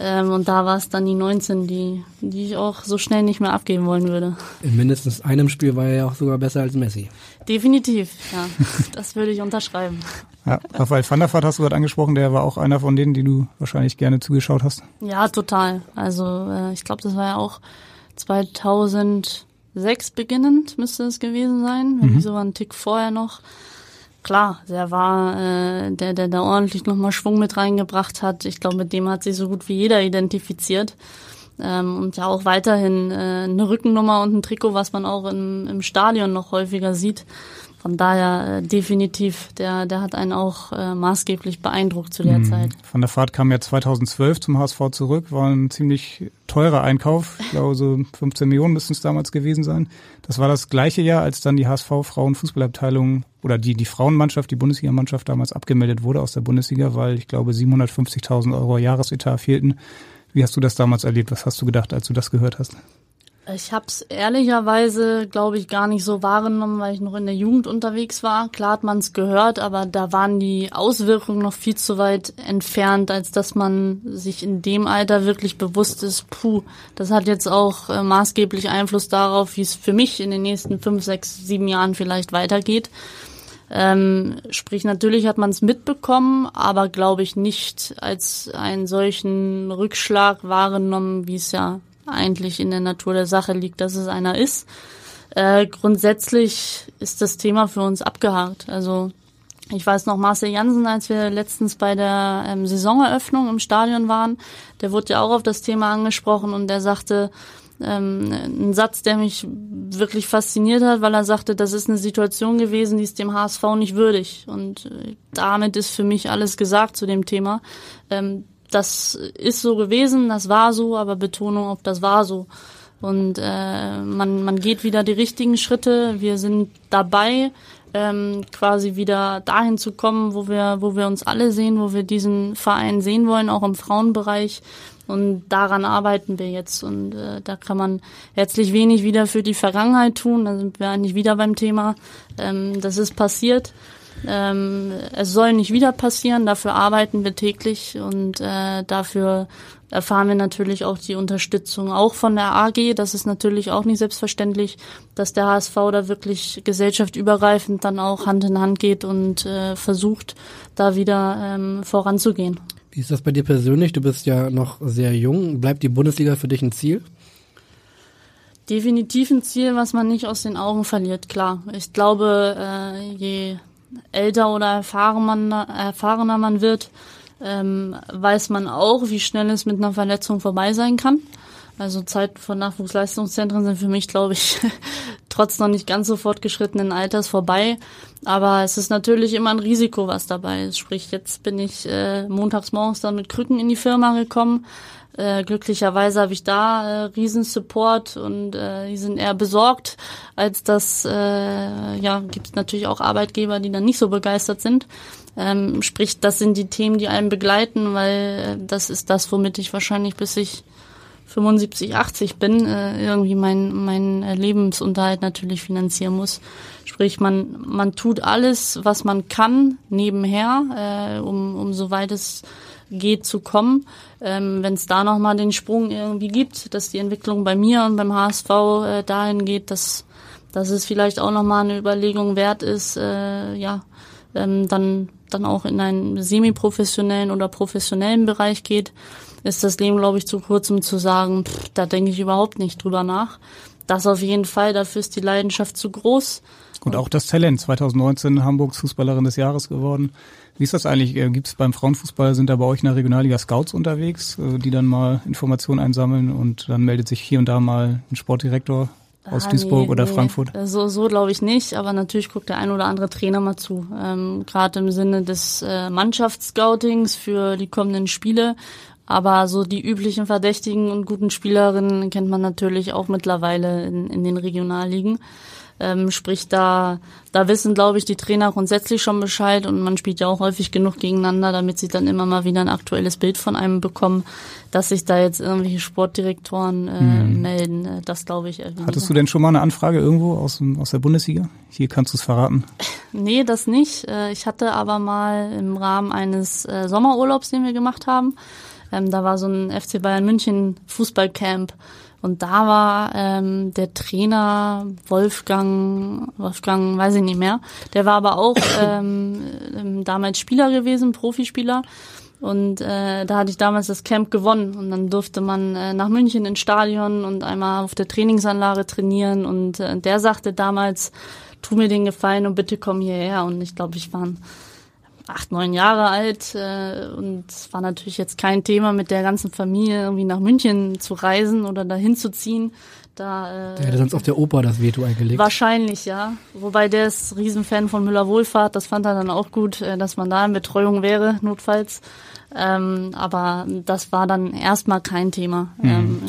Ähm, und da war es dann die 19, die, die ich auch so schnell nicht mehr abgeben wollen würde. In mindestens einem Spiel war er ja auch sogar besser als Messi. Definitiv, ja. das würde ich unterschreiben. Ja, Raphael van der Vaart hast du gerade angesprochen, der war auch einer von denen, die du wahrscheinlich gerne zugeschaut hast. Ja, total. Also äh, ich glaube, das war ja auch 2006 beginnend, müsste es gewesen sein, wenn mhm. sogar einen Tick vorher noch klar, der war äh, der, der da ordentlich nochmal Schwung mit reingebracht hat. Ich glaube, mit dem hat sich so gut wie jeder identifiziert. Ähm, und ja auch weiterhin äh, eine Rückennummer und ein Trikot, was man auch im, im Stadion noch häufiger sieht. Von daher äh, definitiv, der, der hat einen auch äh, maßgeblich beeindruckt zu der mhm. Zeit. Von der Fahrt kam ja 2012 zum HSV zurück, war ein ziemlich teurer Einkauf. Ich glaube, so 15 Millionen müssten es damals gewesen sein. Das war das gleiche Jahr, als dann die HSV Frauenfußballabteilung oder die, die Frauenmannschaft, die Bundesligamannschaft damals abgemeldet wurde aus der Bundesliga, weil ich glaube 750.000 Euro Jahresetat fehlten. Wie hast du das damals erlebt? Was hast du gedacht, als du das gehört hast? Ich habe es ehrlicherweise, glaube ich, gar nicht so wahrgenommen, weil ich noch in der Jugend unterwegs war. Klar hat man es gehört, aber da waren die Auswirkungen noch viel zu weit entfernt, als dass man sich in dem Alter wirklich bewusst ist, puh, das hat jetzt auch äh, maßgeblich Einfluss darauf, wie es für mich in den nächsten fünf, sechs, sieben Jahren vielleicht weitergeht. Ähm, sprich, natürlich hat man es mitbekommen, aber glaube ich nicht als einen solchen Rückschlag wahrgenommen, wie es ja eigentlich in der Natur der Sache liegt, dass es einer ist. Äh, grundsätzlich ist das Thema für uns abgehakt. Also ich weiß noch, Marcel Jansen, als wir letztens bei der ähm, Saisoneröffnung im Stadion waren, der wurde ja auch auf das Thema angesprochen und der sagte, ähm, ein Satz, der mich wirklich fasziniert hat, weil er sagte, das ist eine Situation gewesen, die ist dem HSV nicht würdig. Und äh, damit ist für mich alles gesagt zu dem Thema. Ähm, das ist so gewesen, das war so, aber Betonung auf das war so. Und äh, man, man geht wieder die richtigen Schritte. Wir sind dabei, ähm, quasi wieder dahin zu kommen, wo wir, wo wir uns alle sehen, wo wir diesen Verein sehen wollen, auch im Frauenbereich. Und daran arbeiten wir jetzt. Und äh, da kann man herzlich wenig wieder für die Vergangenheit tun. Da sind wir eigentlich wieder beim Thema. Ähm, das ist passiert. Ähm, es soll nicht wieder passieren, dafür arbeiten wir täglich und äh, dafür erfahren wir natürlich auch die Unterstützung auch von der AG. Das ist natürlich auch nicht selbstverständlich, dass der HSV da wirklich gesellschaftübergreifend dann auch Hand in Hand geht und äh, versucht, da wieder ähm, voranzugehen. Wie ist das bei dir persönlich? Du bist ja noch sehr jung. Bleibt die Bundesliga für dich ein Ziel? Definitiv ein Ziel, was man nicht aus den Augen verliert, klar. Ich glaube, äh, je älter oder erfahrener, erfahrener man wird, ähm, weiß man auch, wie schnell es mit einer Verletzung vorbei sein kann. Also Zeit von Nachwuchsleistungszentren sind für mich, glaube ich, trotz noch nicht ganz so fortgeschrittenen Alters vorbei. Aber es ist natürlich immer ein Risiko, was dabei ist. Sprich, jetzt bin ich äh, montags morgens dann mit Krücken in die Firma gekommen. Äh, glücklicherweise habe ich da äh, riesen Support und äh, die sind eher besorgt, als dass äh, ja gibt es natürlich auch Arbeitgeber, die dann nicht so begeistert sind. Ähm, sprich, das sind die Themen, die einen begleiten, weil äh, das ist das, womit ich wahrscheinlich bis ich 75, 80 bin, äh, irgendwie mein, mein Lebensunterhalt natürlich finanzieren muss. Sprich, man, man tut alles, was man kann, nebenher, äh, um, um soweit es geht zu kommen. Ähm, Wenn es da nochmal den Sprung irgendwie gibt, dass die Entwicklung bei mir und beim HSV äh, dahin geht, dass, dass es vielleicht auch nochmal eine Überlegung wert ist, äh, ja, ähm, dann, dann auch in einen semi-professionellen oder professionellen Bereich geht, ist das Leben, glaube ich, zu kurz, um zu sagen, pff, da denke ich überhaupt nicht drüber nach. Das auf jeden Fall, dafür ist die Leidenschaft zu groß. Und auch das Talent, 2019 Hamburgs Fußballerin des Jahres geworden. Wie ist das eigentlich? Äh, Gibt es beim Frauenfußball, sind da bei euch in der Regionalliga Scouts unterwegs, äh, die dann mal Informationen einsammeln und dann meldet sich hier und da mal ein Sportdirektor aus ah, Duisburg nee, oder nee. Frankfurt? So, so glaube ich nicht, aber natürlich guckt der ein oder andere Trainer mal zu. Ähm, Gerade im Sinne des äh, Mannschaftsscoutings für die kommenden Spiele. Aber so die üblichen Verdächtigen und guten Spielerinnen kennt man natürlich auch mittlerweile in, in den Regionalligen. Ähm, sprich, da, da wissen, glaube ich, die Trainer grundsätzlich schon Bescheid und man spielt ja auch häufig genug gegeneinander, damit sie dann immer mal wieder ein aktuelles Bild von einem bekommen, dass sich da jetzt irgendwelche Sportdirektoren äh, hm. melden. Äh, das glaube ich. Hattest weniger. du denn schon mal eine Anfrage irgendwo aus, aus der Bundesliga? Hier kannst du es verraten. Nee, das nicht. Äh, ich hatte aber mal im Rahmen eines äh, Sommerurlaubs, den wir gemacht haben, ähm, da war so ein FC Bayern München Fußballcamp und da war ähm, der Trainer Wolfgang, Wolfgang, weiß ich nicht mehr. Der war aber auch ähm, ähm, damals Spieler gewesen, Profispieler. Und äh, da hatte ich damals das Camp gewonnen und dann durfte man äh, nach München ins Stadion und einmal auf der Trainingsanlage trainieren. Und äh, der sagte damals, tu mir den Gefallen und bitte komm hierher. Und ich glaube, ich war acht, neun Jahre alt äh, und es war natürlich jetzt kein Thema, mit der ganzen Familie irgendwie nach München zu reisen oder dahin zu ziehen. Da, äh, der hätte sonst auf der Oper das Veto eingelegt. Wahrscheinlich, ja. Wobei der ist Riesenfan von Müller Wohlfahrt. Das fand er dann auch gut, äh, dass man da in Betreuung wäre, notfalls. Ähm, aber das war dann erstmal kein Thema. Mhm. Ähm,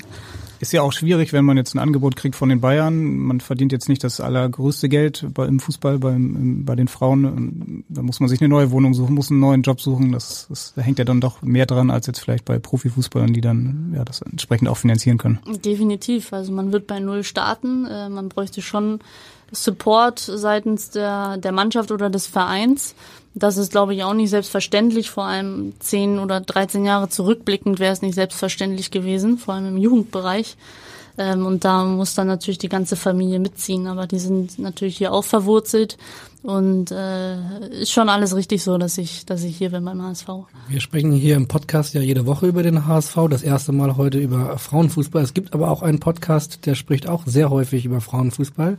ist ja auch schwierig, wenn man jetzt ein Angebot kriegt von den Bayern. Man verdient jetzt nicht das allergrößte Geld bei, im Fußball, beim, bei den Frauen. Da muss man sich eine neue Wohnung suchen, muss einen neuen Job suchen. Das, das da hängt ja dann doch mehr dran als jetzt vielleicht bei Profifußballern, die dann ja das entsprechend auch finanzieren können. Definitiv. Also man wird bei Null starten. Äh, man bräuchte schon Support seitens der, der Mannschaft oder des Vereins. Das ist, glaube ich, auch nicht selbstverständlich. Vor allem zehn oder 13 Jahre zurückblickend wäre es nicht selbstverständlich gewesen, vor allem im Jugendbereich. Ähm, und da muss dann natürlich die ganze Familie mitziehen. Aber die sind natürlich hier auch verwurzelt. Und äh, ist schon alles richtig so, dass ich, dass ich hier bin beim HSV. Wir sprechen hier im Podcast ja jede Woche über den HSV. Das erste Mal heute über Frauenfußball. Es gibt aber auch einen Podcast, der spricht auch sehr häufig über Frauenfußball.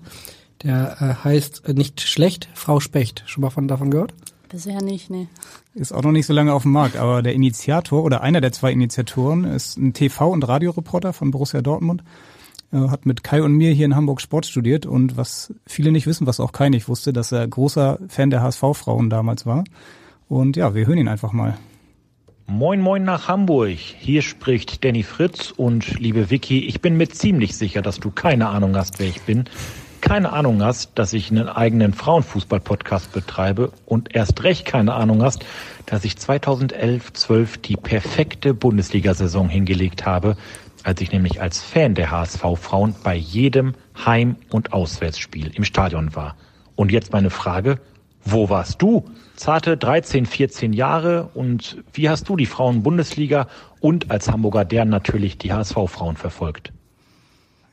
Der äh, heißt äh, nicht schlecht, Frau Specht. Schon mal von davon gehört? Bisher nicht, nee. Ist auch noch nicht so lange auf dem Markt, aber der Initiator oder einer der zwei Initiatoren ist ein TV- und Radioreporter von Borussia Dortmund. Er hat mit Kai und mir hier in Hamburg Sport studiert und was viele nicht wissen, was auch Kai nicht wusste, dass er großer Fan der HSV-Frauen damals war. Und ja, wir hören ihn einfach mal. Moin Moin nach Hamburg. Hier spricht Danny Fritz und liebe Vicky, ich bin mir ziemlich sicher, dass du keine Ahnung hast, wer ich bin keine Ahnung hast, dass ich einen eigenen Frauenfußball-Podcast betreibe und erst recht keine Ahnung hast, dass ich 2011, 12 die perfekte Bundesliga-Saison hingelegt habe, als ich nämlich als Fan der HSV-Frauen bei jedem Heim- und Auswärtsspiel im Stadion war. Und jetzt meine Frage, Wo warst du? Zarte 13, 14 Jahre und wie hast du die Frauen-Bundesliga und als Hamburger deren natürlich die HSV-Frauen verfolgt?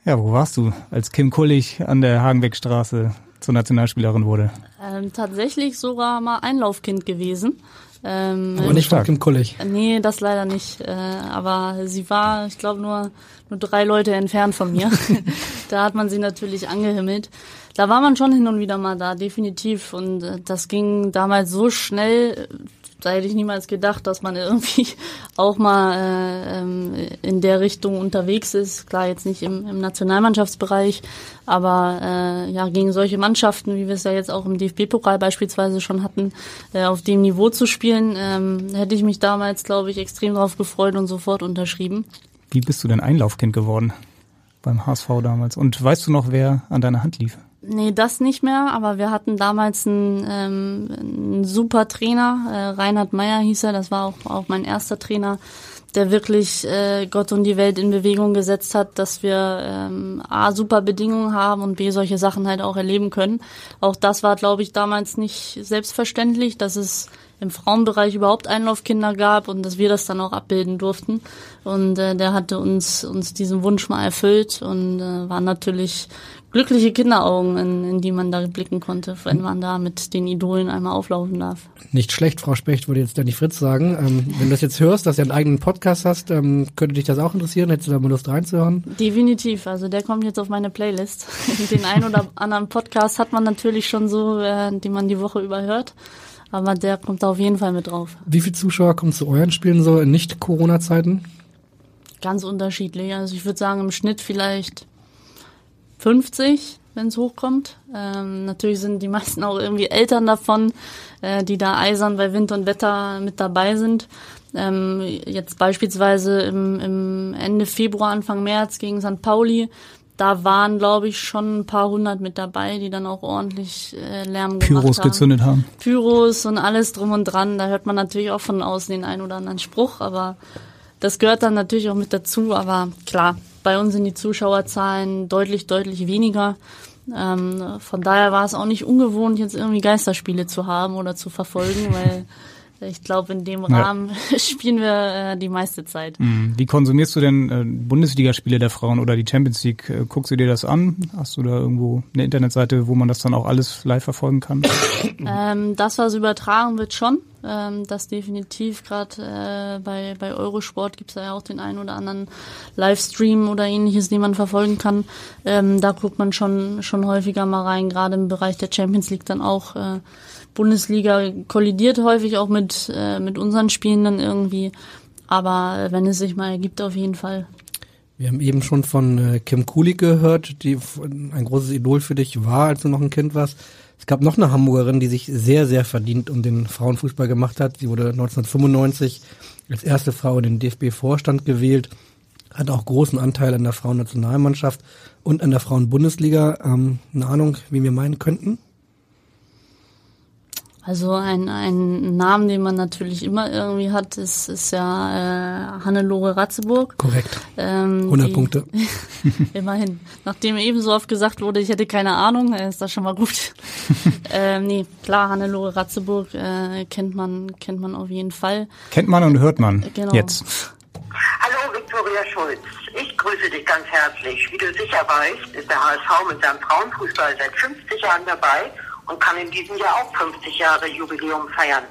Ja, wo warst du, als Kim Kullig an der Hagenbeckstraße zur Nationalspielerin wurde? Ähm, tatsächlich sogar mal Einlaufkind gewesen. Ähm, aber nicht von Kim Kullig. Nee, das leider nicht. Äh, aber sie war, ich glaube, nur, nur drei Leute entfernt von mir. da hat man sie natürlich angehimmelt. Da war man schon hin und wieder mal da, definitiv. Und äh, das ging damals so schnell, da hätte ich niemals gedacht, dass man irgendwie auch mal äh, ähm, in der Richtung unterwegs ist. Klar, jetzt nicht im, im Nationalmannschaftsbereich, aber äh, ja, gegen solche Mannschaften, wie wir es ja jetzt auch im DFB-Pokal beispielsweise schon hatten, äh, auf dem Niveau zu spielen, ähm, hätte ich mich damals, glaube ich, extrem darauf gefreut und sofort unterschrieben. Wie bist du denn Einlaufkind geworden beim HSV damals? Und weißt du noch, wer an deiner Hand lief? Nee, das nicht mehr, aber wir hatten damals einen, ähm, einen super Trainer, äh, Reinhard Meyer hieß er, das war auch, auch mein erster Trainer, der wirklich äh, Gott und die Welt in Bewegung gesetzt hat, dass wir ähm, A, super Bedingungen haben und B, solche Sachen halt auch erleben können. Auch das war, glaube ich, damals nicht selbstverständlich, dass es im Frauenbereich überhaupt Einlaufkinder gab und dass wir das dann auch abbilden durften. Und äh, der hatte uns, uns diesen Wunsch mal erfüllt und äh, war natürlich glückliche Kinderaugen, in, in die man da blicken konnte, wenn man da mit den Idolen einmal auflaufen darf. Nicht schlecht, Frau Specht, würde jetzt Danny Fritz sagen. Ähm, wenn du das jetzt hörst, dass du einen eigenen Podcast hast, ähm, könnte dich das auch interessieren? Hättest du da mal Lust reinzuhören? Definitiv. Also der kommt jetzt auf meine Playlist. den einen oder anderen Podcast hat man natürlich schon so, äh, die man die Woche überhört. Aber der kommt da auf jeden Fall mit drauf. Wie viele Zuschauer kommen zu euren Spielen so in Nicht-Corona-Zeiten? Ganz unterschiedlich. Also ich würde sagen, im Schnitt vielleicht 50, wenn es hochkommt. Ähm, natürlich sind die meisten auch irgendwie Eltern davon, äh, die da eisern bei Wind und Wetter mit dabei sind. Ähm, jetzt beispielsweise im, im Ende Februar, Anfang März gegen St. Pauli, da waren, glaube ich, schon ein paar hundert mit dabei, die dann auch ordentlich äh, Lärm gemacht Pyros haben. gezündet haben. Pyros und alles drum und dran. Da hört man natürlich auch von außen den einen oder anderen Spruch, aber das gehört dann natürlich auch mit dazu. Aber klar, bei uns sind die Zuschauerzahlen deutlich, deutlich weniger. Ähm, von daher war es auch nicht ungewohnt, jetzt irgendwie Geisterspiele zu haben oder zu verfolgen, weil ich glaube, in dem Rahmen ja. spielen wir äh, die meiste Zeit. Mhm. Wie konsumierst du denn äh, Bundesligaspiele der Frauen oder die Champions League? Äh, guckst du dir das an? Hast du da irgendwo eine Internetseite, wo man das dann auch alles live verfolgen kann? ähm, das, was übertragen wird, schon. Ähm, das definitiv. Gerade äh, bei, bei Eurosport gibt es ja auch den einen oder anderen Livestream oder ähnliches, den man verfolgen kann. Ähm, da guckt man schon, schon häufiger mal rein, gerade im Bereich der Champions League dann auch. Äh, Bundesliga kollidiert häufig auch mit, äh, mit unseren Spielen dann irgendwie. Aber wenn es sich mal ergibt, auf jeden Fall. Wir haben eben schon von äh, Kim Cooley gehört, die ein großes Idol für dich war, als du noch ein Kind warst. Es gab noch eine Hamburgerin, die sich sehr, sehr verdient um den Frauenfußball gemacht hat. Sie wurde 1995 als erste Frau in den DFB-Vorstand gewählt, hat auch großen Anteil an der Frauennationalmannschaft und an der Frauenbundesliga. Ähm, eine Ahnung, wie wir meinen könnten? Also ein, ein Namen, den man natürlich immer irgendwie hat, ist, ist ja äh, Hannelore Ratzeburg. Korrekt. Ähm, 100 die, Punkte. immerhin. Nachdem eben so oft gesagt wurde, ich hätte keine Ahnung, äh, ist das schon mal gut. ähm, nee, klar, Hannelore Ratzeburg äh, kennt man kennt man auf jeden Fall. Kennt man und hört man. Genau. Jetzt. Hallo Viktoria Schulz. Ich grüße dich ganz herzlich. Wie du sicher weißt, ist der HSV mit seinem Frauenfußball seit 50 Jahren dabei und kann in diesem Jahr auch 50 Jahre Jubiläum feiern.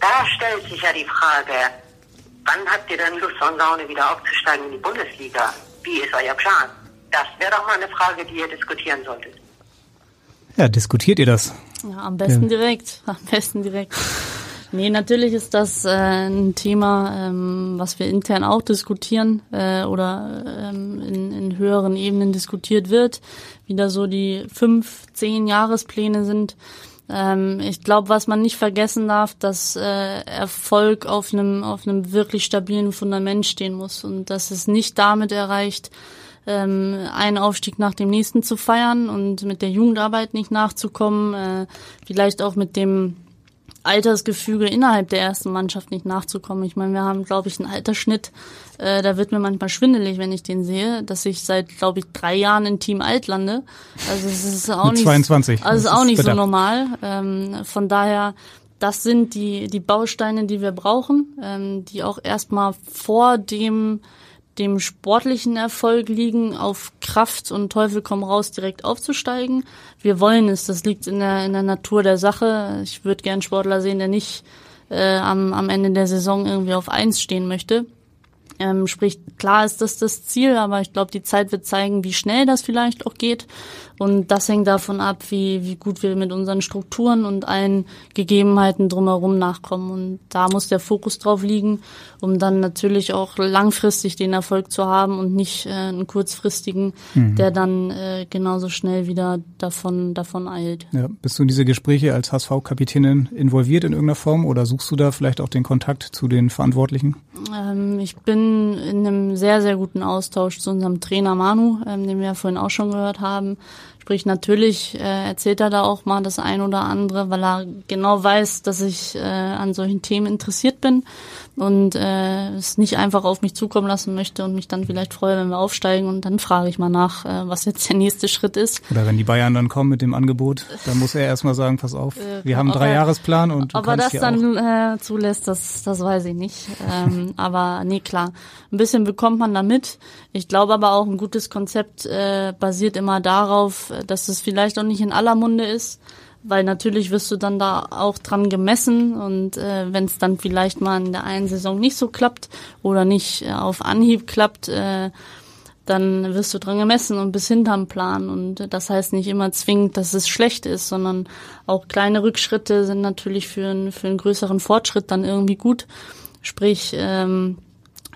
Da stellt sich ja die Frage, wann habt ihr denn Lust und Laune wieder aufzusteigen in die Bundesliga? Wie ist euer Plan? Das wäre doch mal eine Frage, die ihr diskutieren solltet. Ja, diskutiert ihr das? Ja, am besten ja. direkt. Am besten direkt. Nee, natürlich ist das äh, ein Thema, ähm, was wir intern auch diskutieren äh, oder ähm, in, in höheren Ebenen diskutiert wird, wie da so die fünf, zehn Jahrespläne sind. Ähm, ich glaube, was man nicht vergessen darf, dass äh, Erfolg auf einem auf einem wirklich stabilen Fundament stehen muss und dass es nicht damit erreicht, ähm, einen Aufstieg nach dem nächsten zu feiern und mit der Jugendarbeit nicht nachzukommen, äh, vielleicht auch mit dem Altersgefüge innerhalb der ersten Mannschaft nicht nachzukommen. Ich meine, wir haben, glaube ich, einen Altersschnitt, äh, da wird mir manchmal schwindelig, wenn ich den sehe, dass ich seit, glaube ich, drei Jahren in Team Alt lande. Also es ist auch Mit nicht, 22. Also es ist auch nicht so normal. Ähm, von daher, das sind die die Bausteine, die wir brauchen, ähm, die auch erstmal vor dem dem sportlichen Erfolg liegen, auf Kraft und Teufel komm raus direkt aufzusteigen. Wir wollen es, das liegt in der, in der Natur der Sache. Ich würde gern Sportler sehen, der nicht äh, am, am Ende der Saison irgendwie auf eins stehen möchte. Ähm, sprich, klar ist das das Ziel, aber ich glaube, die Zeit wird zeigen, wie schnell das vielleicht auch geht. Und das hängt davon ab, wie, wie gut wir mit unseren Strukturen und allen Gegebenheiten drumherum nachkommen. Und da muss der Fokus drauf liegen, um dann natürlich auch langfristig den Erfolg zu haben und nicht äh, einen kurzfristigen, Mhm. der dann äh, genauso schnell wieder davon, davon eilt. Ja, bist du in diese Gespräche als HSV-Kapitänin involviert in irgendeiner Form oder suchst du da vielleicht auch den Kontakt zu den Verantwortlichen? Ähm, ich bin in einem sehr, sehr guten Austausch zu unserem Trainer Manu, ähm, den wir ja vorhin auch schon gehört haben. Sprich, natürlich äh, erzählt er da auch mal das ein oder andere, weil er genau weiß, dass ich äh, an solchen Themen interessiert bin und äh, es nicht einfach auf mich zukommen lassen möchte und mich dann vielleicht freue, wenn wir aufsteigen und dann frage ich mal nach, äh, was jetzt der nächste Schritt ist. Oder wenn die Bayern dann kommen mit dem Angebot, dann muss er erstmal sagen, pass auf, Äh, wir haben einen Dreijahresplan und du Ob er das hier auch. dann äh, zulässt, das, das weiß ich nicht. Ähm, aber nee, klar, ein bisschen bekommt man da mit. Ich glaube aber auch, ein gutes Konzept äh, basiert immer darauf, dass es vielleicht auch nicht in aller Munde ist, weil natürlich wirst du dann da auch dran gemessen und äh, wenn es dann vielleicht mal in der einen Saison nicht so klappt oder nicht äh, auf Anhieb klappt, äh, dann wirst du dran gemessen und bis hinterm Plan. Und das heißt nicht immer zwingend, dass es schlecht ist, sondern auch kleine Rückschritte sind natürlich für, einen für einen größeren Fortschritt dann irgendwie gut. Sprich, ähm,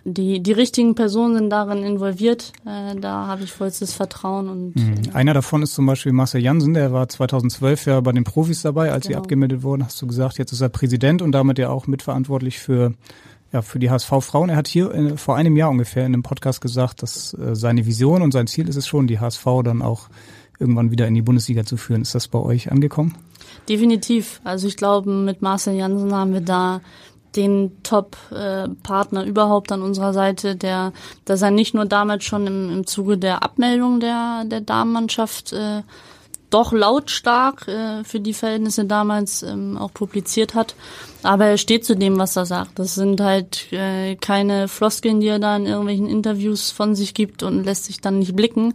die, die richtigen Personen sind darin involviert. Äh, da habe ich vollstes Vertrauen und Mhm. Einer davon ist zum Beispiel Marcel Jansen, der war 2012 ja bei den Profis dabei, als sie Genau. abgemeldet wurden, hast du gesagt, jetzt ist er Präsident und damit ja auch mitverantwortlich für ja, für die HSV-Frauen. Er hat hier äh, vor einem Jahr ungefähr in einem Podcast gesagt, dass äh, seine Vision und sein Ziel ist es schon, die HSV dann auch irgendwann wieder in die Bundesliga zu führen. Ist das bei euch angekommen? Definitiv. Also ich glaube, mit Marcel Jansen haben wir da den Top-Partner überhaupt an unserer Seite, der, dass er nicht nur damals schon im, im Zuge der Abmeldung der, der Damenmannschaft äh, doch lautstark äh, für die Verhältnisse damals ähm, auch publiziert hat, aber er steht zu dem, was er sagt. Das sind halt äh, keine Floskeln, die er da in irgendwelchen Interviews von sich gibt und lässt sich dann nicht blicken.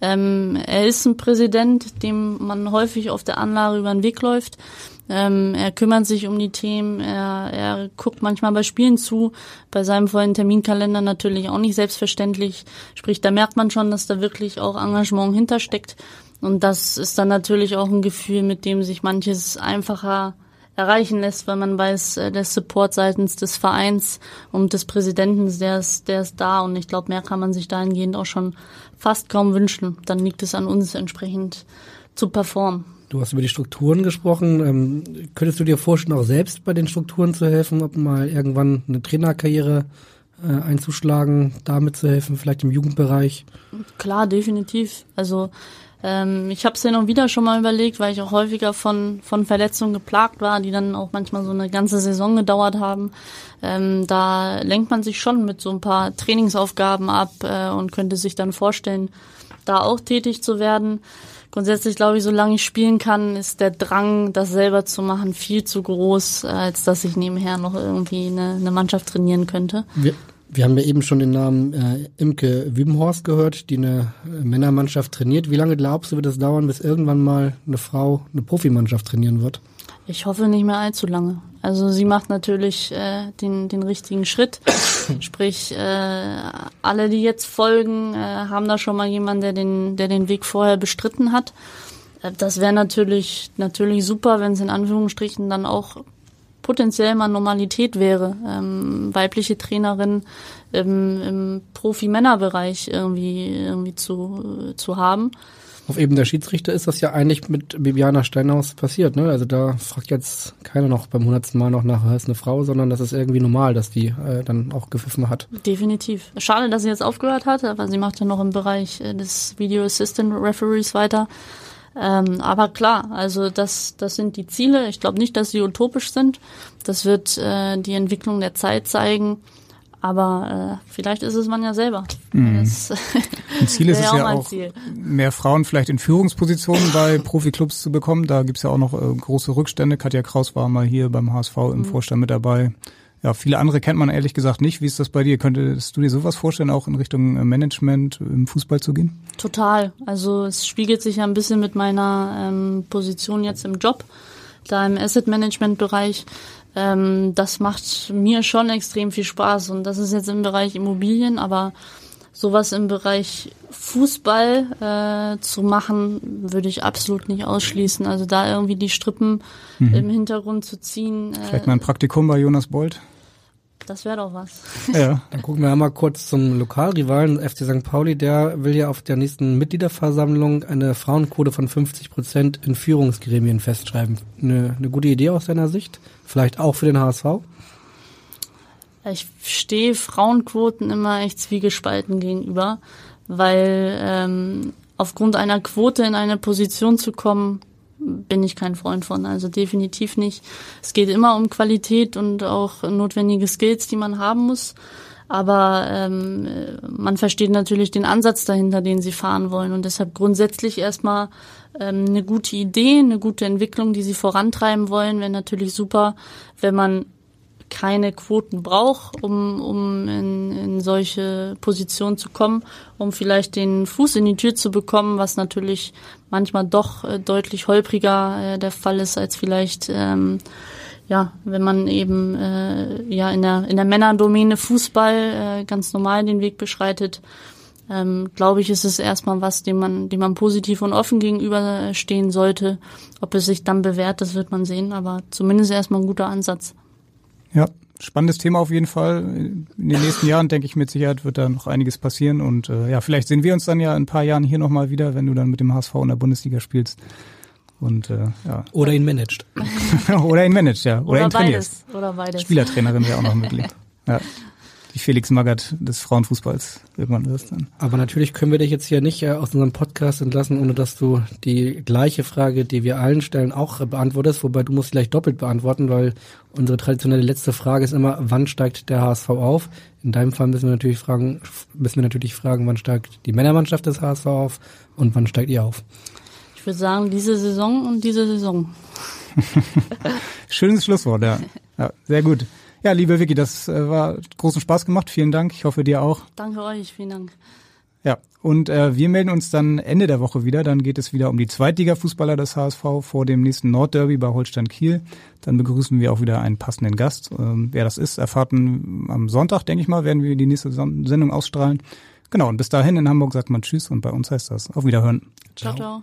Ähm, er ist ein Präsident, dem man häufig auf der Anlage über den Weg läuft. Ähm, er kümmert sich um die Themen, er, er guckt manchmal bei Spielen zu, bei seinem vollen Terminkalender natürlich auch nicht selbstverständlich. Sprich, da merkt man schon, dass da wirklich auch Engagement hintersteckt. Und das ist dann natürlich auch ein Gefühl, mit dem sich manches einfacher erreichen lässt, weil man weiß, äh, der Support seitens des Vereins und des Präsidenten, der ist, der ist da und ich glaube, mehr kann man sich dahingehend auch schon fast kaum wünschen. Dann liegt es an uns entsprechend zu performen. Du hast über die Strukturen gesprochen. Ähm, könntest du dir vorstellen, auch selbst bei den Strukturen zu helfen, ob mal irgendwann eine Trainerkarriere äh, einzuschlagen, damit zu helfen, vielleicht im Jugendbereich? Klar, definitiv. Also ähm, ich habe es ja noch wieder schon mal überlegt, weil ich auch häufiger von von Verletzungen geplagt war, die dann auch manchmal so eine ganze Saison gedauert haben. Ähm, da lenkt man sich schon mit so ein paar Trainingsaufgaben ab äh, und könnte sich dann vorstellen, da auch tätig zu werden. Grundsätzlich glaube ich, solange ich spielen kann, ist der Drang, das selber zu machen, viel zu groß, als dass ich nebenher noch irgendwie eine, eine Mannschaft trainieren könnte. Wir, wir haben ja eben schon den Namen äh, Imke Wübenhorst gehört, die eine äh, Männermannschaft trainiert. Wie lange glaubst du, wird es dauern, bis irgendwann mal eine Frau eine Profimannschaft trainieren wird? Ich hoffe nicht mehr allzu lange. Also sie macht natürlich äh, den, den richtigen Schritt. Sprich, äh, alle, die jetzt folgen, äh, haben da schon mal jemanden, der den, der den Weg vorher bestritten hat. Äh, das wäre natürlich, natürlich super, wenn es in Anführungsstrichen dann auch potenziell mal Normalität wäre, ähm, weibliche Trainerin im, im Profi-Männerbereich irgendwie, irgendwie zu, zu haben. Auf eben der Schiedsrichter ist das ja eigentlich mit Bibiana Steinhaus passiert. Ne? Also da fragt jetzt keiner noch beim hundertsten Mal noch nach, ist eine Frau, sondern das ist irgendwie normal, dass die äh, dann auch gepfiffen hat. Definitiv. Schade, dass sie jetzt aufgehört hat, aber sie macht ja noch im Bereich äh, des Video Assistant Referees weiter. Ähm, aber klar, also das, das sind die Ziele. Ich glaube nicht, dass sie utopisch sind. Das wird äh, die Entwicklung der Zeit zeigen. Aber äh, vielleicht ist es man ja selber. Mhm. Das Ein Ziel ist es ja auch, Ziel. mehr Frauen vielleicht in Führungspositionen bei Profiklubs zu bekommen. Da gibt's ja auch noch äh, große Rückstände. Katja Kraus war mal hier beim HSV im Mhm. Vorstand mit dabei. Ja, viele andere kennt man ehrlich gesagt nicht. Wie ist das bei dir? Könntest du dir sowas vorstellen, auch in Richtung äh, Management im Fußball zu gehen? Total. Also es spiegelt sich ja ein bisschen mit meiner ähm, Position jetzt im Job, da im Asset Management Bereich. Ähm, das macht mir schon extrem viel Spaß und das ist jetzt im Bereich Immobilien, aber sowas im Bereich Fußball äh, zu machen, würde ich absolut nicht ausschließen. Also da irgendwie die Strippen Mhm. im Hintergrund zu ziehen, Vielleicht äh, mal ein Praktikum bei Jonas Bolt? Das wäre doch was. Ja. Dann gucken wir einmal kurz zum Lokalrivalen FC St. Pauli. Der will ja auf der nächsten Mitgliederversammlung eine Frauenquote von 50 Prozent in Führungsgremien festschreiben. Eine, eine gute Idee aus deiner Sicht? Vielleicht auch für den HSV? Ich stehe Frauenquoten immer echt zwiegespalten gegenüber, weil ähm, aufgrund einer Quote in eine Position zu kommen, bin ich kein Freund von. Also definitiv nicht. Es geht immer um Qualität und auch notwendige Skills, die man haben muss. Aber ähm, man versteht natürlich den Ansatz dahinter, den sie fahren wollen. Und deshalb grundsätzlich erstmal ähm, eine gute Idee, eine gute Entwicklung, die sie vorantreiben wollen, wäre natürlich super, wenn man keine Quoten braucht, um, um in, in solche Positionen zu kommen, um vielleicht den Fuß in die Tür zu bekommen, was natürlich manchmal doch äh, deutlich holpriger äh, der Fall ist, als vielleicht ähm, ja, wenn man eben äh, ja in der in der Männerdomäne Fußball äh, ganz normal den Weg beschreitet, ähm, glaube ich, ist es erstmal was, dem man, dem man positiv und offen gegenüberstehen sollte. Ob es sich dann bewährt, das wird man sehen, aber zumindest erstmal ein guter Ansatz. Ja, spannendes Thema auf jeden Fall. In den nächsten Jahren, denke ich, mit Sicherheit wird da noch einiges passieren. Und äh, ja, vielleicht sehen wir uns dann ja in ein paar Jahren hier nochmal wieder, wenn du dann mit dem HSV in der Bundesliga spielst. Und äh, ja. Oder ihn managt. Oder ihn managt, ja. Oder, Oder ihn trainierst. beides. Oder beides. Spielertrainerin wäre auch noch möglich. Ja. Die Felix Magath des Frauenfußballs irgendwann wirst dann. Aber natürlich können wir dich jetzt hier nicht äh, aus unserem Podcast entlassen, ohne dass du die gleiche Frage, die wir allen stellen, auch äh, beantwortest. Wobei du musst gleich doppelt beantworten, weil unsere traditionelle letzte Frage ist immer, wann steigt der HSV auf? In deinem Fall müssen wir natürlich fragen, müssen wir natürlich fragen, wann steigt die Männermannschaft des HSV auf und wann steigt ihr auf? Ich würde sagen, diese Saison und diese Saison. Schönes Schlusswort, ja. ja. Sehr gut. Ja, liebe Vicky, das äh, war großen Spaß gemacht. Vielen Dank. Ich hoffe dir auch. Danke euch, vielen Dank. Ja, und äh, wir melden uns dann Ende der Woche wieder. Dann geht es wieder um die Zweitliga-Fußballer des HSV vor dem nächsten Nordderby bei Holstein Kiel. Dann begrüßen wir auch wieder einen passenden Gast. Ähm, wer das ist, erfahrten am Sonntag, denke ich mal, werden wir die nächste Sendung ausstrahlen. Genau, und bis dahin in Hamburg sagt man Tschüss und bei uns heißt das Auf Wiederhören. Ciao, ciao.